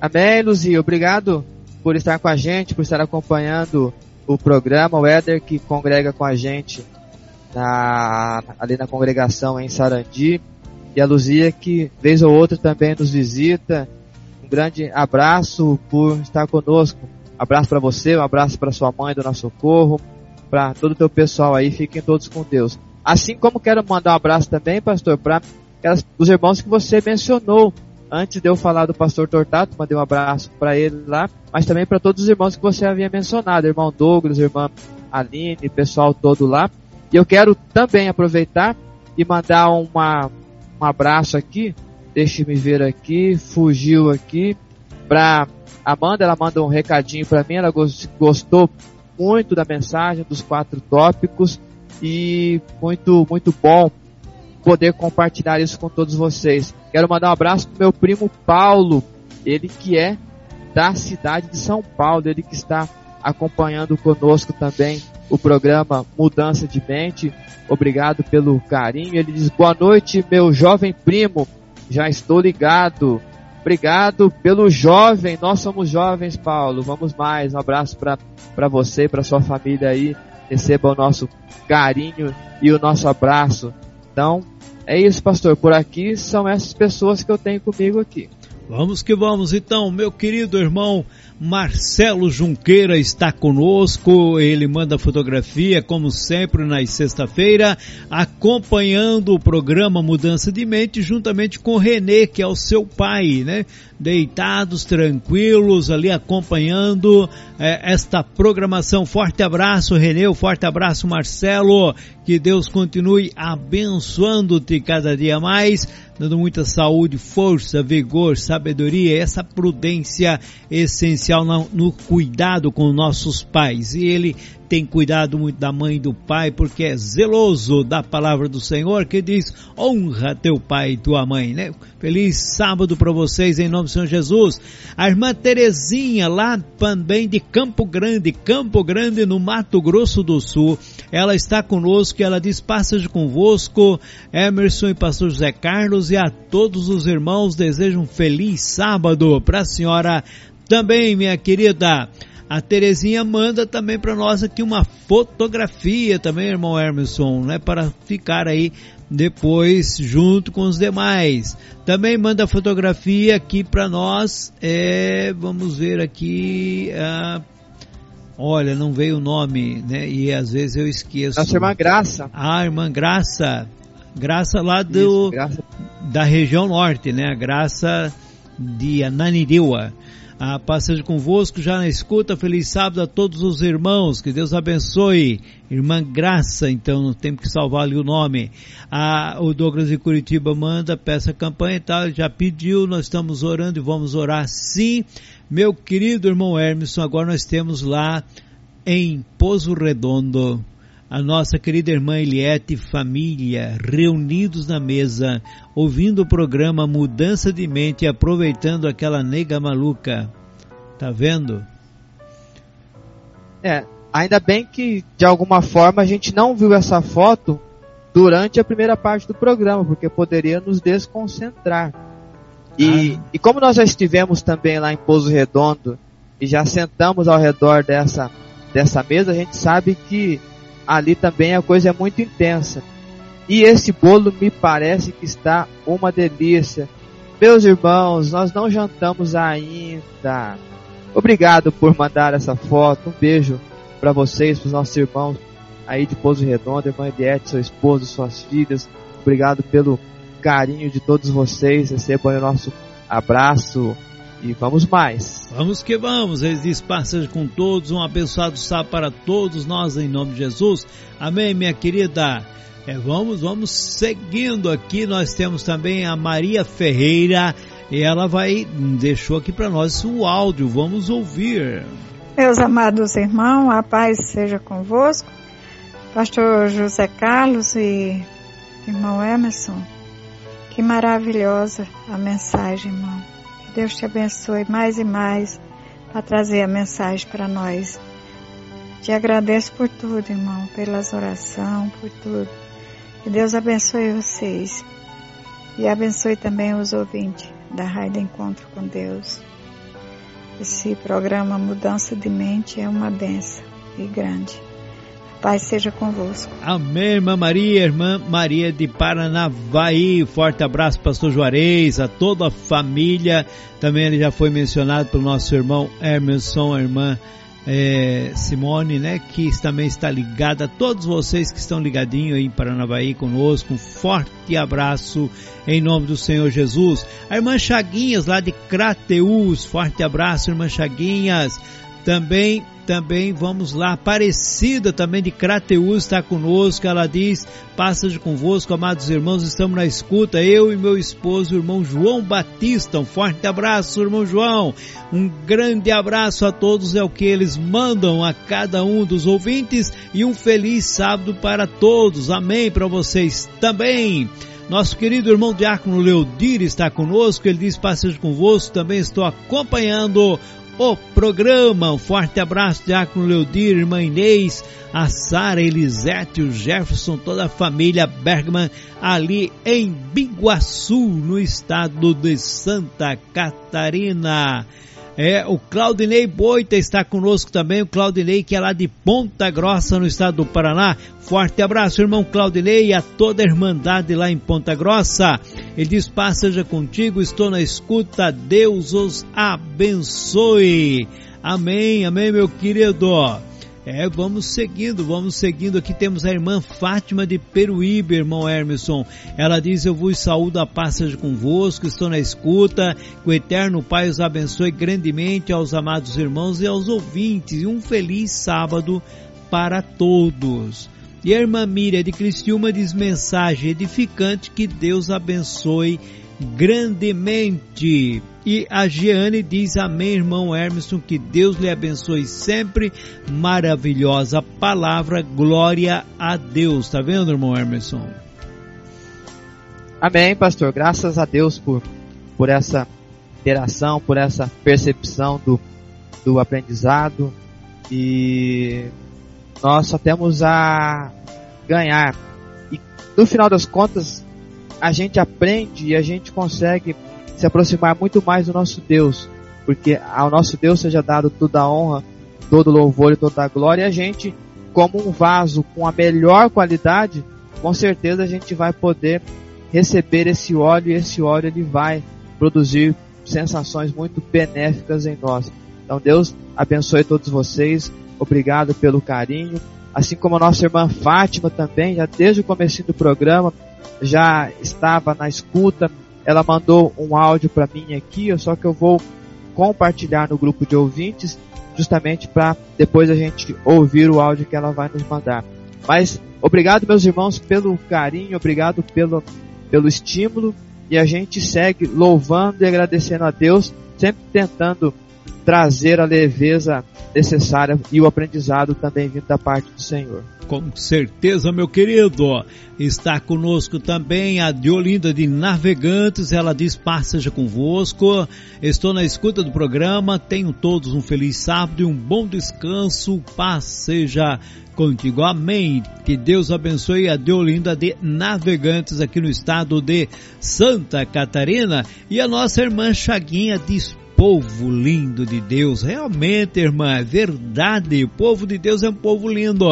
Amém, Luzia, obrigado por estar com a gente, por estar acompanhando o programa, o Éder que congrega com a gente na, ali na congregação em Sarandi, e a Luzia que vez ou outra também nos visita. Um grande abraço por estar conosco. abraço para você, um abraço para sua mãe, Dona Socorro, para todo o teu pessoal aí, fiquem todos com Deus. Assim como quero mandar um abraço também, pastor, para os irmãos que você mencionou antes de eu falar do pastor Tortato, mandei um abraço para ele lá, mas também para todos os irmãos que você havia mencionado, irmão Douglas, irmã Aline, pessoal todo lá. E eu quero também aproveitar e mandar uma, um abraço aqui, deixe-me ver aqui, fugiu aqui, para Amanda, ela manda um recadinho para mim, ela gostou muito da mensagem, dos quatro tópicos, e muito, muito bom poder compartilhar isso com todos vocês. Quero mandar um abraço pro meu primo Paulo, ele que é da cidade de São Paulo, ele que está acompanhando conosco também o programa Mudança de Mente. Obrigado pelo carinho. Ele diz: Boa noite, meu jovem primo. Já estou ligado. Obrigado pelo jovem. Nós somos jovens, Paulo. Vamos mais. Um abraço para você para sua família aí. Receba o nosso carinho e o nosso abraço. Então, é isso, pastor. Por aqui são essas pessoas que eu tenho comigo aqui. Vamos que vamos então, meu querido irmão Marcelo Junqueira está conosco, ele manda fotografia, como sempre, na sexta-feira, acompanhando o programa Mudança de Mente, juntamente com Renê, que é o seu pai, né? Deitados, tranquilos, ali acompanhando é, esta programação. Forte abraço, Renê, forte abraço, Marcelo, que Deus continue abençoando-te cada dia mais dando muita saúde, força, vigor, sabedoria, essa prudência essencial no, no cuidado com nossos pais. E ele tem cuidado muito da mãe e do pai, porque é zeloso da palavra do Senhor, que diz, honra teu pai e tua mãe, né? Feliz sábado para vocês, em nome do Senhor Jesus. A irmã Terezinha, lá também de Campo Grande, Campo Grande, no Mato Grosso do Sul, ela está conosco e ela diz, passagem convosco, Emerson e pastor José Carlos e a todos os irmãos desejam um feliz sábado para a senhora também, minha querida. A Terezinha manda também para nós aqui uma fotografia também, irmão Emerson, né? Para ficar aí depois junto com os demais. Também manda fotografia aqui para nós. É, vamos ver aqui. Ah, olha, não veio o nome, né? E às vezes eu esqueço. Nossa irmã Graça. Ah, irmã Graça. Graça lá do Isso, graça. da região norte, né? A Graça de Ananideua. A paz seja convosco, já na escuta. Feliz sábado a todos os irmãos. Que Deus abençoe. Irmã Graça, então não temos que salvar ali o nome. A, o Douglas de Curitiba manda, peça campanha e tal. Já pediu, nós estamos orando e vamos orar sim. Meu querido irmão Hermeson, agora nós temos lá em Pozo Redondo a nossa querida irmã Eliette família reunidos na mesa, ouvindo o programa Mudança de Mente e aproveitando aquela nega maluca. Tá vendo? É, ainda bem que de alguma forma a gente não viu essa foto durante a primeira parte do programa, porque poderia nos desconcentrar. E, ah. e como nós já estivemos também lá em Pouso Redondo e já sentamos ao redor dessa, dessa mesa, a gente sabe que ali também a coisa é muito intensa. E esse bolo me parece que está uma delícia. Meus irmãos, nós não jantamos ainda. Obrigado por mandar essa foto. Um beijo para vocês, para os nossos irmãos aí de Pouso Redondo, irmã Eliette, seu esposo, suas filhas. Obrigado pelo carinho de todos vocês. Recebam o nosso abraço e vamos mais. Vamos que vamos. Eles diz com todos. Um abençoado sábado para todos nós em nome de Jesus. Amém, minha querida. É, vamos, vamos seguindo aqui. Nós temos também a Maria Ferreira. E ela vai, deixou aqui para nós o áudio. Vamos ouvir. Meus amados irmãos, a paz seja convosco. Pastor José Carlos e irmão Emerson, que maravilhosa a mensagem, irmão. Deus te abençoe mais e mais para trazer a mensagem para nós. Te agradeço por tudo, irmão, pelas orações, por tudo. Que Deus abençoe vocês e abençoe também os ouvintes da Rádio Encontro com Deus. Esse programa Mudança de Mente é uma benção e grande. Paz seja convosco. Amém, irmã Maria, irmã Maria de Paranavaí. Forte abraço, pastor Juarez, a toda a família. Também ele já foi mencionado pelo nosso irmão Emerson, a irmã é, Simone, né, que também está ligada, todos vocês que estão ligadinhos aí em Paranavaí conosco, um forte abraço em nome do Senhor Jesus. A irmã Chaguinhas lá de Crateus, forte abraço, irmã Chaguinhas. Também também vamos lá, Aparecida também de Crateus está conosco, ela diz, passa de convosco, amados irmãos, estamos na escuta, eu e meu esposo, o irmão João Batista, um forte abraço, irmão João, um grande abraço a todos, é o que eles mandam a cada um dos ouvintes. E um feliz sábado para todos, amém para vocês também. Nosso querido irmão Diácono Leodir está conosco, ele diz, passeio convosco, também estou acompanhando o programa. Um forte abraço, Diácono Leodir, irmã Inês, a Sara, Elisete, o Jefferson, toda a família Bergman, ali em Biguaçu, no estado de Santa Catarina. É, o Claudinei Boita está conosco também, o Claudinei que é lá de Ponta Grossa, no estado do Paraná. Forte abraço, irmão Claudinei, e a toda a Irmandade lá em Ponta Grossa. Ele diz, paz seja contigo, estou na escuta, Deus os abençoe. Amém, amém, meu querido. É, vamos seguindo, vamos seguindo. Aqui temos a irmã Fátima de Peruíbe, irmão Hermeson. Ela diz: Eu vos saúdo a paz seja convosco, estou na escuta. Que o eterno Pai os abençoe grandemente aos amados irmãos e aos ouvintes. E um feliz sábado para todos. E a irmã Miriam de Cristiúma diz mensagem edificante que Deus abençoe grandemente. E a Giane diz amém, irmão Hermeson, que Deus lhe abençoe sempre. Maravilhosa palavra, glória a Deus. Tá vendo, irmão Hermeson? Amém, pastor. Graças a Deus por, por essa interação, por essa percepção do, do aprendizado. E nós só temos a ganhar. E no final das contas, a gente aprende e a gente consegue se aproximar muito mais do nosso Deus, porque ao nosso Deus seja dado toda a honra, todo o louvor e toda a glória, e a gente, como um vaso com a melhor qualidade, com certeza a gente vai poder receber esse óleo e esse óleo ele vai produzir sensações muito benéficas em nós. Então Deus abençoe todos vocês, obrigado pelo carinho, assim como a nossa irmã Fátima também, já desde o começo do programa, já estava na escuta. Ela mandou um áudio para mim aqui, só que eu vou compartilhar no grupo de ouvintes, justamente para depois a gente ouvir o áudio que ela vai nos mandar. Mas obrigado, meus irmãos, pelo carinho, obrigado pelo, pelo estímulo e a gente segue louvando e agradecendo a Deus, sempre tentando trazer a leveza necessária e o aprendizado também vindo da parte do Senhor. Com certeza, meu querido. Está conosco também a Diolinda de Navegantes. Ela diz: Paz seja convosco. Estou na escuta do programa. Tenham todos um feliz sábado e um bom descanso. Paz seja contigo. Amém. Que Deus abençoe a Deolinda de Navegantes aqui no estado de Santa Catarina. E a nossa irmã Chaguinha diz povo lindo de Deus. Realmente, irmã, é verdade. O povo de Deus é um povo lindo.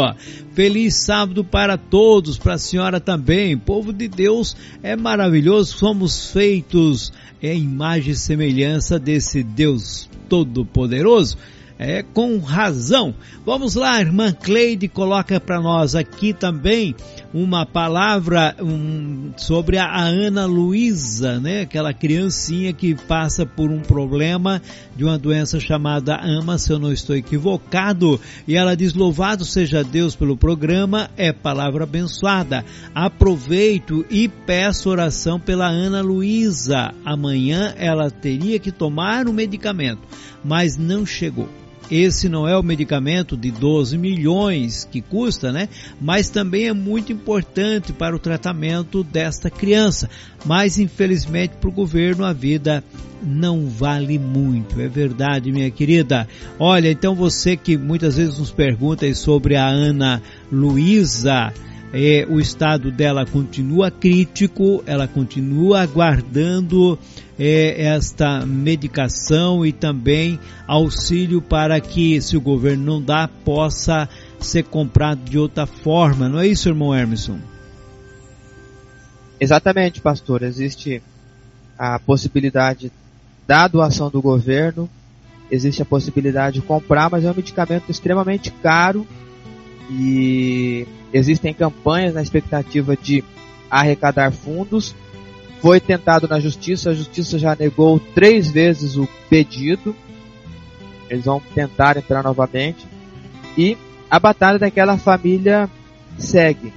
Feliz sábado para todos, para a senhora também. O povo de Deus é maravilhoso. Somos feitos em imagem e semelhança desse Deus Todo-Poderoso. É com razão. Vamos lá, irmã Cleide coloca para nós aqui também uma palavra um, sobre a Ana Luísa, né? Aquela criancinha que passa por um problema de uma doença chamada AMA, se eu não estou equivocado. E ela diz: Louvado seja Deus pelo programa, é palavra abençoada. Aproveito e peço oração pela Ana Luísa. Amanhã ela teria que tomar o medicamento, mas não chegou esse não é o medicamento de 12 milhões que custa, né? Mas também é muito importante para o tratamento desta criança. Mas infelizmente para o governo a vida não vale muito, é verdade, minha querida. Olha, então você que muitas vezes nos pergunta sobre a Ana Luísa, é, o estado dela continua crítico, ela continua aguardando é, esta medicação e também auxílio para que, se o governo não dá, possa ser comprado de outra forma. Não é isso, irmão Emerson? Exatamente, pastor. Existe a possibilidade da doação do governo, existe a possibilidade de comprar, mas é um medicamento extremamente caro e existem campanhas na expectativa de arrecadar fundos. Foi tentado na justiça, a justiça já negou três vezes o pedido. Eles vão tentar entrar novamente. E a batalha daquela família segue.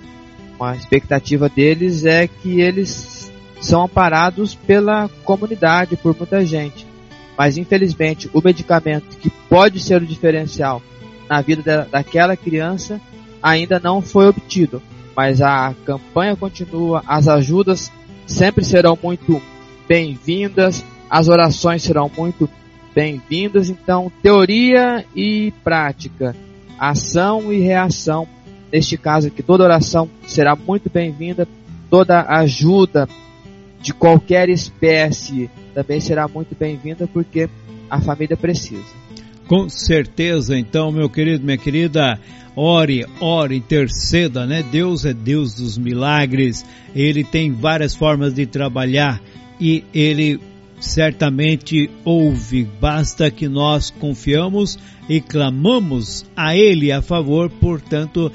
Uma expectativa deles é que eles são amparados pela comunidade, por muita gente. Mas infelizmente o medicamento que pode ser o diferencial na vida da, daquela criança ainda não foi obtido, mas a campanha continua, as ajudas sempre serão muito bem-vindas, as orações serão muito bem-vindas, então teoria e prática, ação e reação. Neste caso aqui, toda oração será muito bem-vinda, toda ajuda de qualquer espécie também será muito bem-vinda porque a família precisa. Com certeza, então, meu querido, minha querida, ore, ore, interceda, né? Deus é Deus dos milagres, Ele tem várias formas de trabalhar e Ele certamente ouve. Basta que nós confiamos e clamamos a Ele a favor, portanto,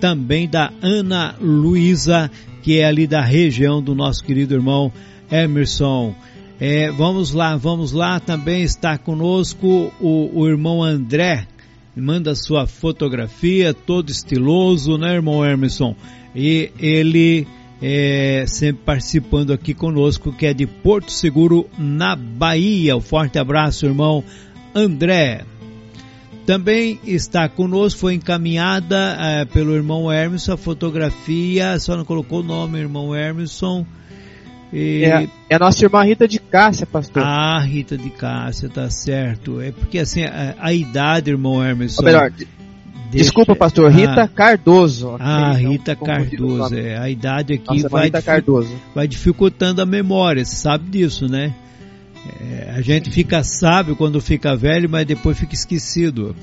também da Ana Luísa, que é ali da região do nosso querido irmão Emerson. É, vamos lá, vamos lá. Também está conosco o, o irmão André. Manda sua fotografia, todo estiloso, né, irmão Emerson? E ele é, sempre participando aqui conosco, que é de Porto Seguro, na Bahia. Um forte abraço, irmão André. Também está conosco, foi encaminhada é, pelo irmão Emerson a fotografia, só não colocou o nome, irmão Emerson e... É, é, a nossa irmã Rita de Cássia, pastor. Ah, Rita de Cássia, tá certo. É porque assim, a, a idade, irmão Emerson. Ou melhor, deixa... desculpa, pastor, Rita ah, Cardoso. Ah, Rita Cardoso, é. A idade aqui nossa, vai, Rita Cardoso. vai dificultando a memória, você sabe disso, né? É, a gente fica sábio quando fica velho, mas depois fica esquecido.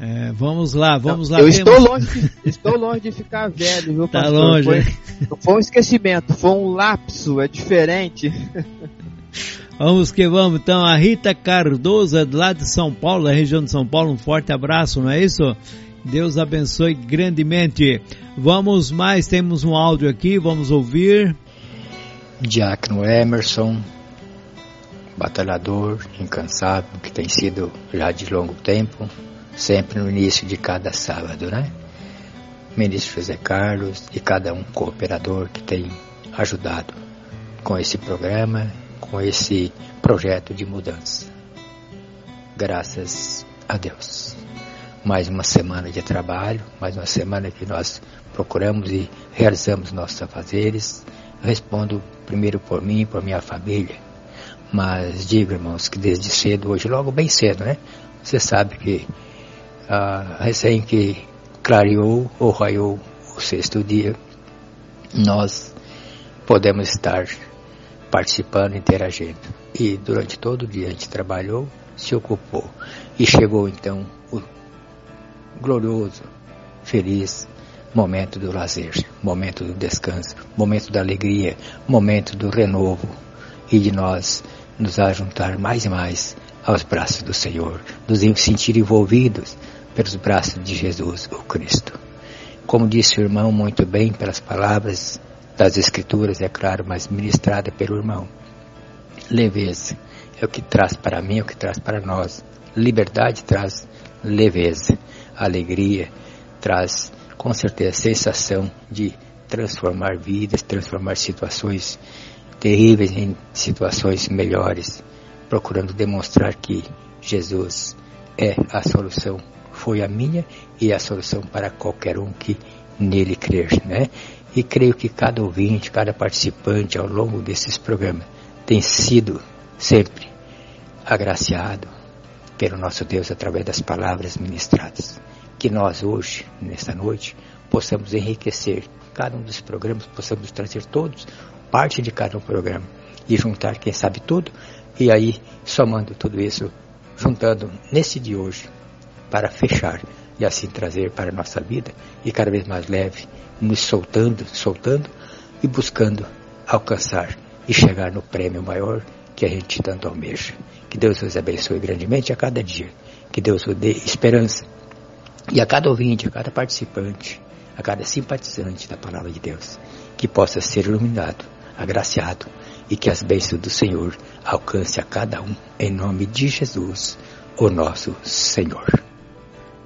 É, vamos lá, vamos não, lá. Eu estou longe, de, estou longe de ficar velho, viu, tá pastor? longe. Foi, não foi um esquecimento, foi um lapso, é diferente. Vamos que vamos, então, a Rita Cardoso, é lá de São Paulo, da região de São Paulo, um forte abraço, não é isso? Deus abençoe grandemente. Vamos mais, temos um áudio aqui, vamos ouvir. Diácono Emerson, batalhador, incansável, que tem sido já de longo tempo, sempre no início de cada sábado, né? Ministro José Carlos e cada um cooperador que tem ajudado com esse programa, com esse projeto de mudança. Graças a Deus. Mais uma semana de trabalho, mais uma semana que nós procuramos e realizamos nossos afazeres. Respondo primeiro por mim por minha família. Mas digo, irmãos, que desde cedo, hoje, logo bem cedo, né? Você sabe que ah, recém que clareou ou raiou o sexto dia, nós podemos estar participando, interagindo. E durante todo o dia a gente trabalhou, se ocupou. E chegou então o glorioso, feliz momento do lazer, momento do descanso, momento da alegria, momento do renovo e de nós nos ajuntar mais e mais aos braços do Senhor, nos sentir envolvidos pelos braços de Jesus, o Cristo. Como disse o irmão muito bem pelas palavras das Escrituras, é claro, mas ministrada pelo irmão. Leveza é o que traz para mim, é o que traz para nós. Liberdade traz leveza. Alegria traz, com certeza, sensação de transformar vidas, transformar situações terríveis em situações melhores, procurando demonstrar que Jesus é a solução, foi a minha e a solução para qualquer um que nele crer, né? E creio que cada ouvinte, cada participante ao longo desses programas tem sido sempre agraciado pelo nosso Deus através das palavras ministradas. Que nós hoje, nesta noite, possamos enriquecer cada um dos programas, possamos trazer todos parte de cada um programa e juntar quem sabe tudo e aí somando tudo isso, juntando nesse de hoje para fechar e assim trazer para a nossa vida e cada vez mais leve, nos soltando, soltando e buscando alcançar e chegar no prêmio maior que a gente tanto almeja. Que Deus os abençoe grandemente a cada dia. Que Deus os dê esperança. E a cada ouvinte, a cada participante, a cada simpatizante da palavra de Deus, que possa ser iluminado, agraciado e que as bênçãos do Senhor alcance a cada um, em nome de Jesus, o nosso Senhor.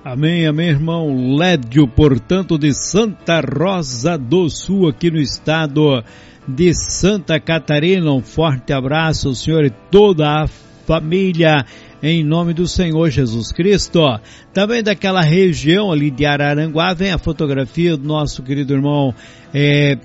Amém, amém, irmão Lédio, portanto, de Santa Rosa do Sul, aqui no estado de Santa Catarina. Um forte abraço, senhor e toda a família, em nome do Senhor Jesus Cristo. Também daquela região ali de Araranguá vem a fotografia do nosso querido irmão é,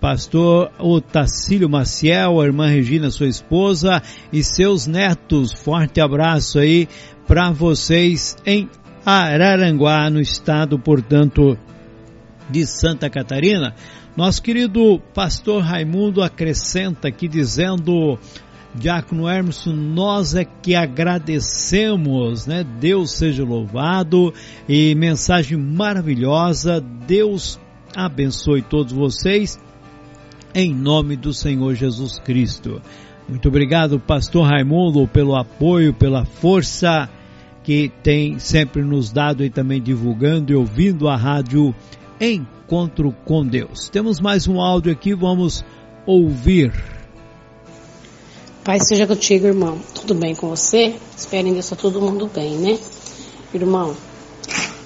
pastor Otacílio Maciel, a irmã Regina, sua esposa, e seus netos. Forte abraço aí para vocês em Araranguá, no estado, portanto, de Santa Catarina. Nosso querido pastor Raimundo acrescenta aqui dizendo, Diácono Hermeson, nós é que agradecemos, né? Deus seja louvado e mensagem maravilhosa. Deus abençoe todos vocês em nome do Senhor Jesus Cristo. Muito obrigado, pastor Raimundo, pelo apoio, pela força que tem sempre nos dado e também divulgando e ouvindo a rádio Encontro com Deus. Temos mais um áudio aqui, vamos ouvir. Pai seja contigo, irmão. Tudo bem com você? Espero que está todo mundo bem, né? Irmão,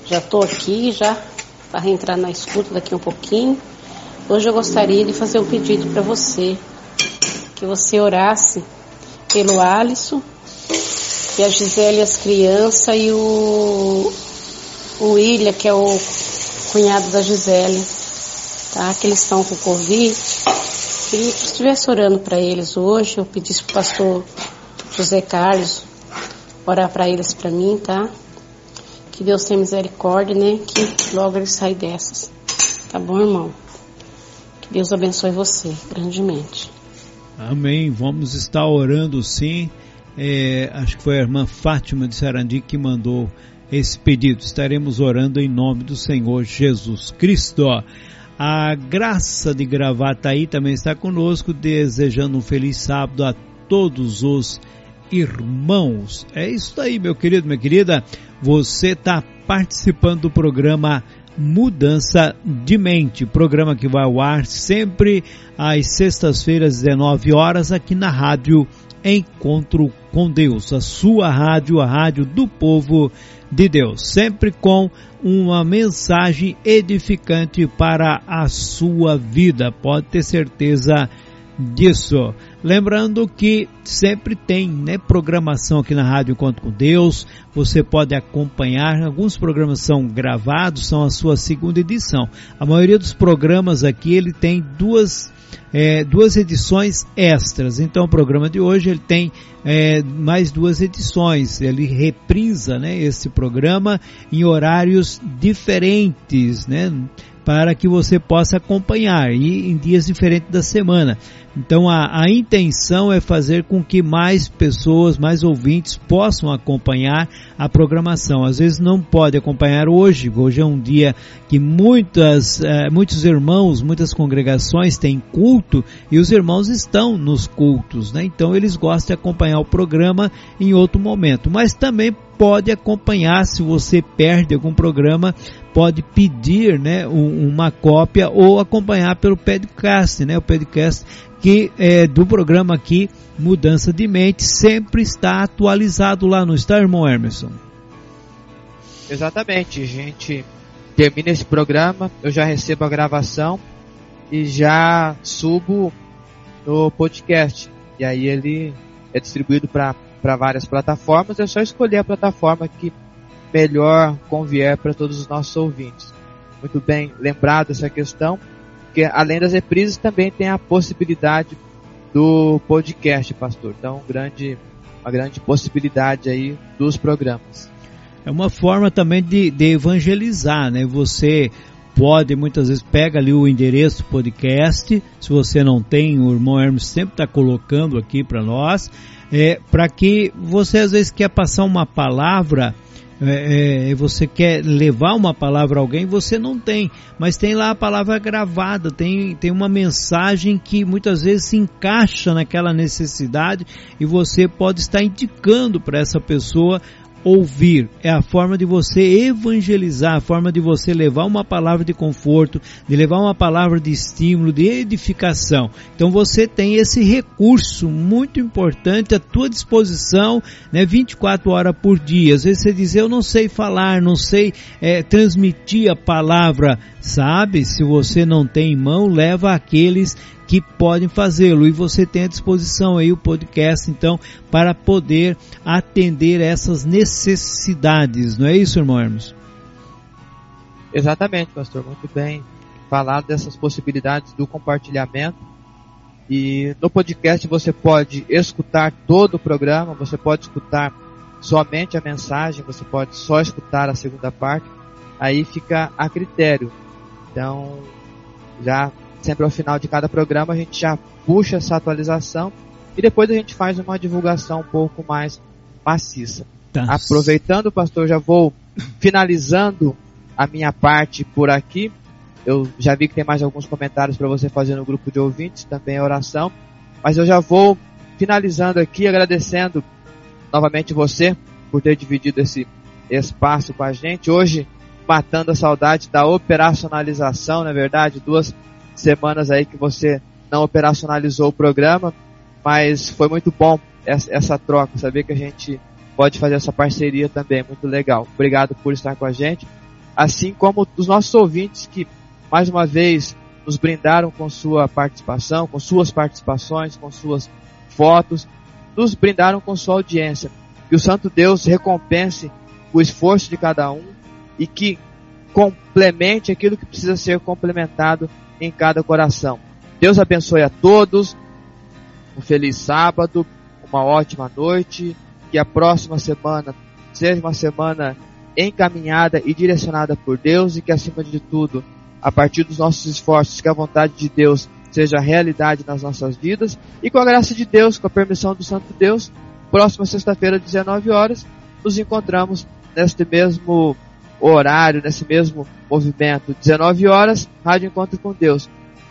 já estou aqui já para entrar na escuta daqui um pouquinho. Hoje eu gostaria de fazer um pedido para você, que você orasse pelo Alisson e a Gisele as crianças e o, o William, que é o cunhado da Gisele, tá? Que eles estão com Covid. Queria que estivesse orando para eles hoje. Eu pedisse pro pastor José Carlos orar para eles para mim, tá? Que Deus tenha misericórdia, né? Que logo eles saem dessas. Tá bom, irmão? Que Deus abençoe você grandemente. Amém. Vamos estar orando sim é, acho que foi a irmã Fátima de Sarandi que mandou esse pedido. Estaremos orando em nome do Senhor Jesus Cristo. A graça de Gravataí também está conosco, desejando um feliz sábado a todos os irmãos. É isso aí, meu querido, minha querida. Você está participando do programa Mudança de Mente, programa que vai ao ar sempre às sextas-feiras, 19 horas, aqui na Rádio Encontro com Deus, a sua rádio, a rádio do povo de Deus, sempre com uma mensagem edificante para a sua vida. Pode ter certeza disso. Lembrando que sempre tem né, programação aqui na Rádio Encontro com Deus, você pode acompanhar, alguns programas são gravados, são a sua segunda edição. A maioria dos programas aqui ele tem duas é, duas edições extras. Então o programa de hoje ele tem é, mais duas edições. Ele reprisa né, esse programa em horários diferentes, né? Para que você possa acompanhar e em dias diferentes da semana. Então a, a intenção é fazer com que mais pessoas, mais ouvintes possam acompanhar a programação. Às vezes não pode acompanhar hoje. Hoje é um dia que muitas, eh, muitos irmãos, muitas congregações têm culto e os irmãos estão nos cultos, né? Então eles gostam de acompanhar o programa em outro momento. Mas também pode acompanhar se você perde algum programa, pode pedir, né, uma cópia ou acompanhar pelo podcast, né? O podcast que é, do programa aqui Mudança de Mente sempre está atualizado lá no está, irmão Emerson? Exatamente, a gente termina esse programa, eu já recebo a gravação e já subo no podcast. E aí ele é distribuído para várias plataformas, é só escolher a plataforma que melhor convier para todos os nossos ouvintes. Muito bem lembrado essa questão, que além das reprises também tem a possibilidade do podcast, pastor. Então, grande, uma grande possibilidade aí dos programas. É uma forma também de, de evangelizar, né? Você pode, muitas vezes, pega ali o endereço do podcast. Se você não tem, o irmão Hermes sempre está colocando aqui para nós. É, para que você às vezes quer passar uma palavra é, é, você quer levar uma palavra a alguém, você não tem, mas tem lá a palavra gravada, tem, tem uma mensagem que muitas vezes se encaixa naquela necessidade e você pode estar indicando para essa pessoa ouvir, é a forma de você evangelizar, a forma de você levar uma palavra de conforto, de levar uma palavra de estímulo, de edificação. Então você tem esse recurso muito importante à tua disposição, né, 24 horas por dia. Às vezes você diz, eu não sei falar, não sei é, transmitir a palavra, sabe? Se você não tem em mão, leva aqueles que podem fazê-lo. E você tem à disposição aí o podcast então para poder atender essas necessidades, não é isso, irmão Hermes? Exatamente, pastor, muito bem falado dessas possibilidades do compartilhamento. E no podcast você pode escutar todo o programa, você pode escutar somente a mensagem, você pode só escutar a segunda parte, aí fica a critério. Então, já sempre ao final de cada programa a gente já puxa essa atualização e depois a gente faz uma divulgação um pouco mais maciça. Tá. Aproveitando, pastor, já vou finalizando a minha parte por aqui. Eu já vi que tem mais alguns comentários para você fazer no grupo de ouvintes, também a oração. Mas eu já vou finalizando aqui, agradecendo novamente você por ter dividido esse espaço com a gente. Hoje, matando a saudade da operacionalização, na é verdade, duas semanas aí que você não operacionalizou o programa, mas foi muito bom essa, essa troca, saber que a gente pode fazer essa parceria também, muito legal. Obrigado por estar com a gente, assim como os nossos ouvintes que mais uma vez nos brindaram com sua participação, com suas participações, com suas fotos, nos brindaram com sua audiência. Que o Santo Deus recompense o esforço de cada um e que complemente aquilo que precisa ser complementado em cada coração. Deus abençoe a todos. Um feliz sábado, uma ótima noite. Que a próxima semana seja uma semana encaminhada e direcionada por Deus e que acima de tudo, a partir dos nossos esforços, que a vontade de Deus seja realidade nas nossas vidas e com a graça de Deus, com a permissão do Santo Deus, próxima sexta-feira, 19 horas, nos encontramos neste mesmo horário, nesse mesmo movimento. 19 horas, Rádio Encontro com Deus.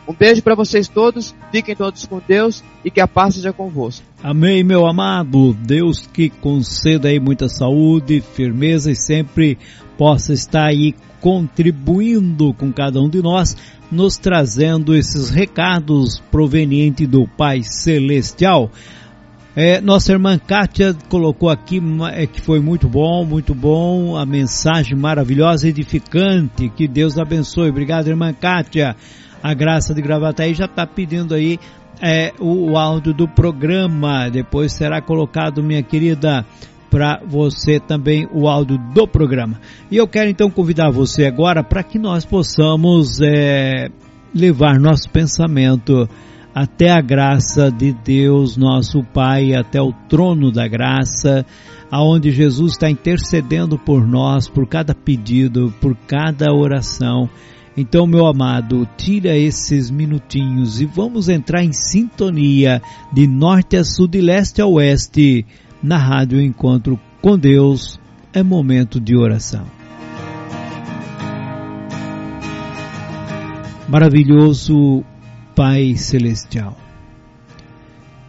Um beijo para vocês todos, fiquem todos com Deus e que a paz seja convosco. Amém, meu amado. Deus que conceda aí muita saúde, firmeza e sempre possa estar aí contribuindo com cada um de nós, nos trazendo esses recados provenientes do Pai Celestial. É, nossa irmã Kátia colocou aqui é, que foi muito bom, muito bom, a mensagem maravilhosa, edificante, que Deus abençoe. Obrigado, irmã Kátia. A graça de Gravataí já está pedindo aí é, o, o áudio do programa. Depois será colocado, minha querida, para você também o áudio do programa. E eu quero então convidar você agora para que nós possamos é, levar nosso pensamento até a graça de Deus, nosso Pai, até o trono da graça, aonde Jesus está intercedendo por nós, por cada pedido, por cada oração. Então, meu amado, tira esses minutinhos e vamos entrar em sintonia de norte a sul, de leste a oeste, na Rádio Encontro com Deus. É momento de oração. Maravilhoso Pai Celestial.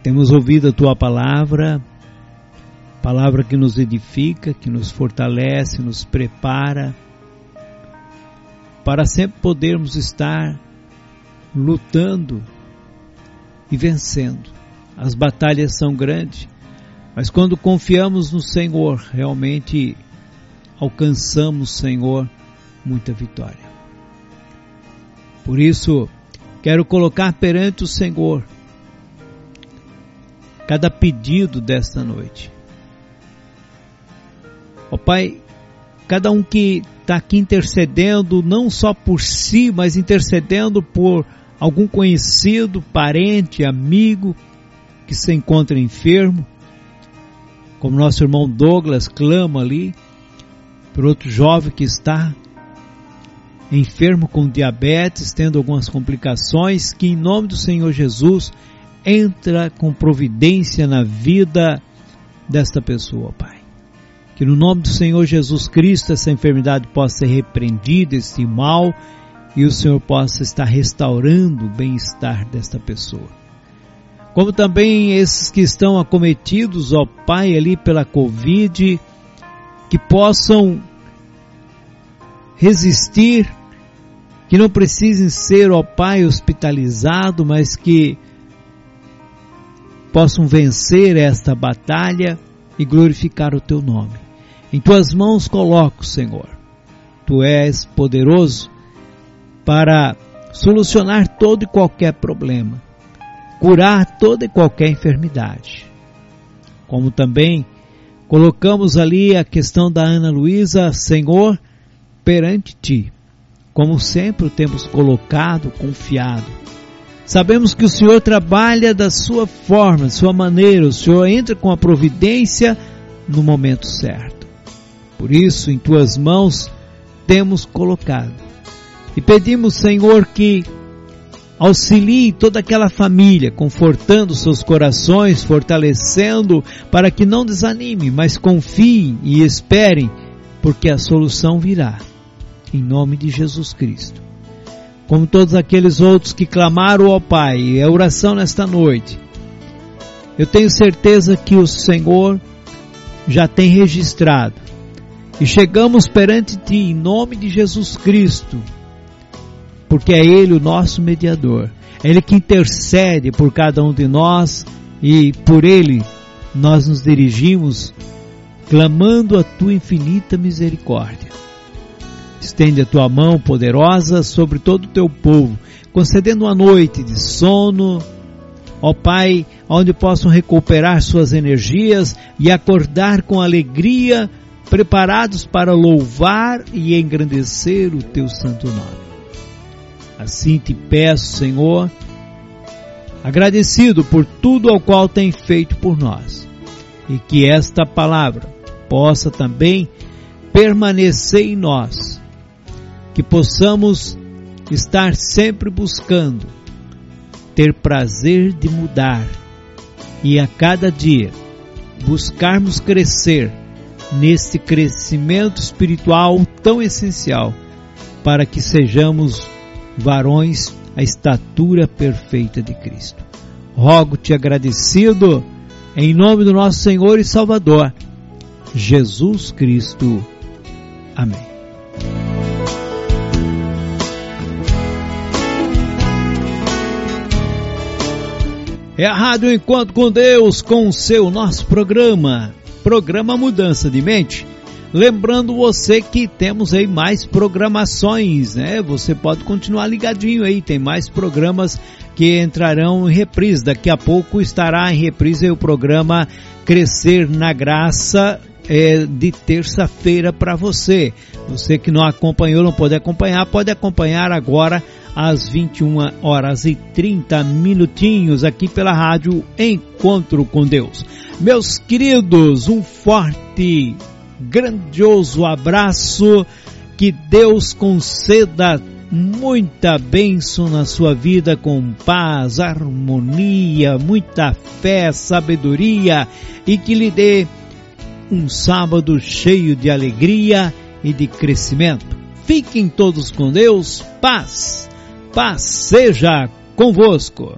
Temos ouvido a Tua palavra, palavra que nos edifica, que nos fortalece, nos prepara, para sempre podermos estar lutando e vencendo. As batalhas são grandes, mas quando confiamos no Senhor, realmente alcançamos, Senhor, muita vitória. Por isso, Quero colocar perante o Senhor cada pedido desta noite. Ó Pai, cada um que está aqui intercedendo, não só por si, mas intercedendo por algum conhecido, parente, amigo que se encontra enfermo, como nosso irmão Douglas clama ali, por outro jovem que está enfermo com diabetes, tendo algumas complicações, que em nome do Senhor Jesus entra com providência na vida desta pessoa, Pai. Que no nome do Senhor Jesus Cristo essa enfermidade possa ser repreendida, esse mal, e o Senhor possa estar restaurando o bem-estar desta pessoa. Como também esses que estão acometidos, ó Pai, ali pela Covid, que possam resistir, que não precisem ser, ó Pai, hospitalizados, mas que possam vencer esta batalha e glorificar o Teu nome. Em Tuas mãos coloco, Senhor. Tu és poderoso para solucionar todo e qualquer problema, curar toda e qualquer enfermidade. Como também colocamos ali a questão da Ana Luísa, Senhor, perante ti, como sempre o temos colocado, confiado. Sabemos que o Senhor trabalha da sua forma, sua maneira, o Senhor entra com a providência no momento certo. Por isso, em tuas mãos temos colocado e pedimos, Senhor, que auxilie toda aquela família, confortando seus corações, fortalecendo, para que não desanime, mas confiem e esperem, porque a solução virá. Em nome de Jesus Cristo. Como todos aqueles outros que clamaram ao Pai, a oração nesta noite, eu tenho certeza que o Senhor já tem registrado. E chegamos perante Ti em nome de Jesus Cristo porque é Ele o nosso mediador. É Ele que intercede por cada um de nós e por Ele nós nos dirigimos clamando a tua infinita misericórdia. Estende a tua mão poderosa sobre todo o teu povo, concedendo uma noite de sono, ó Pai, onde possam recuperar suas energias e acordar com alegria, preparados para louvar e engrandecer o teu santo nome. Assim te peço, Senhor, agradecido por tudo ao qual tem feito por nós, e que esta palavra possa também permanecer em nós, que possamos estar sempre buscando ter prazer de mudar e a cada dia buscarmos crescer neste crescimento espiritual tão essencial para que sejamos varões a estatura perfeita de Cristo. Rogo-te agradecido em nome do nosso Senhor e Salvador, Jesus Cristo. Amém. É a Rádio Encontro com Deus com o seu nosso programa, programa Mudança de Mente Lembrando você que temos aí mais programações, né? Você pode continuar ligadinho aí, tem mais programas que entrarão em reprise. Daqui a pouco estará em reprise o programa Crescer na Graça é, de terça-feira para você. Você que não acompanhou, não pode acompanhar, pode acompanhar agora às 21 horas e 30 minutinhos aqui pela rádio Encontro com Deus. Meus queridos, um forte grandioso abraço, que Deus conceda muita bênção na sua vida com paz, harmonia, muita fé, sabedoria e que lhe dê um sábado cheio de alegria e de crescimento. Fiquem todos com Deus, paz, paz seja convosco.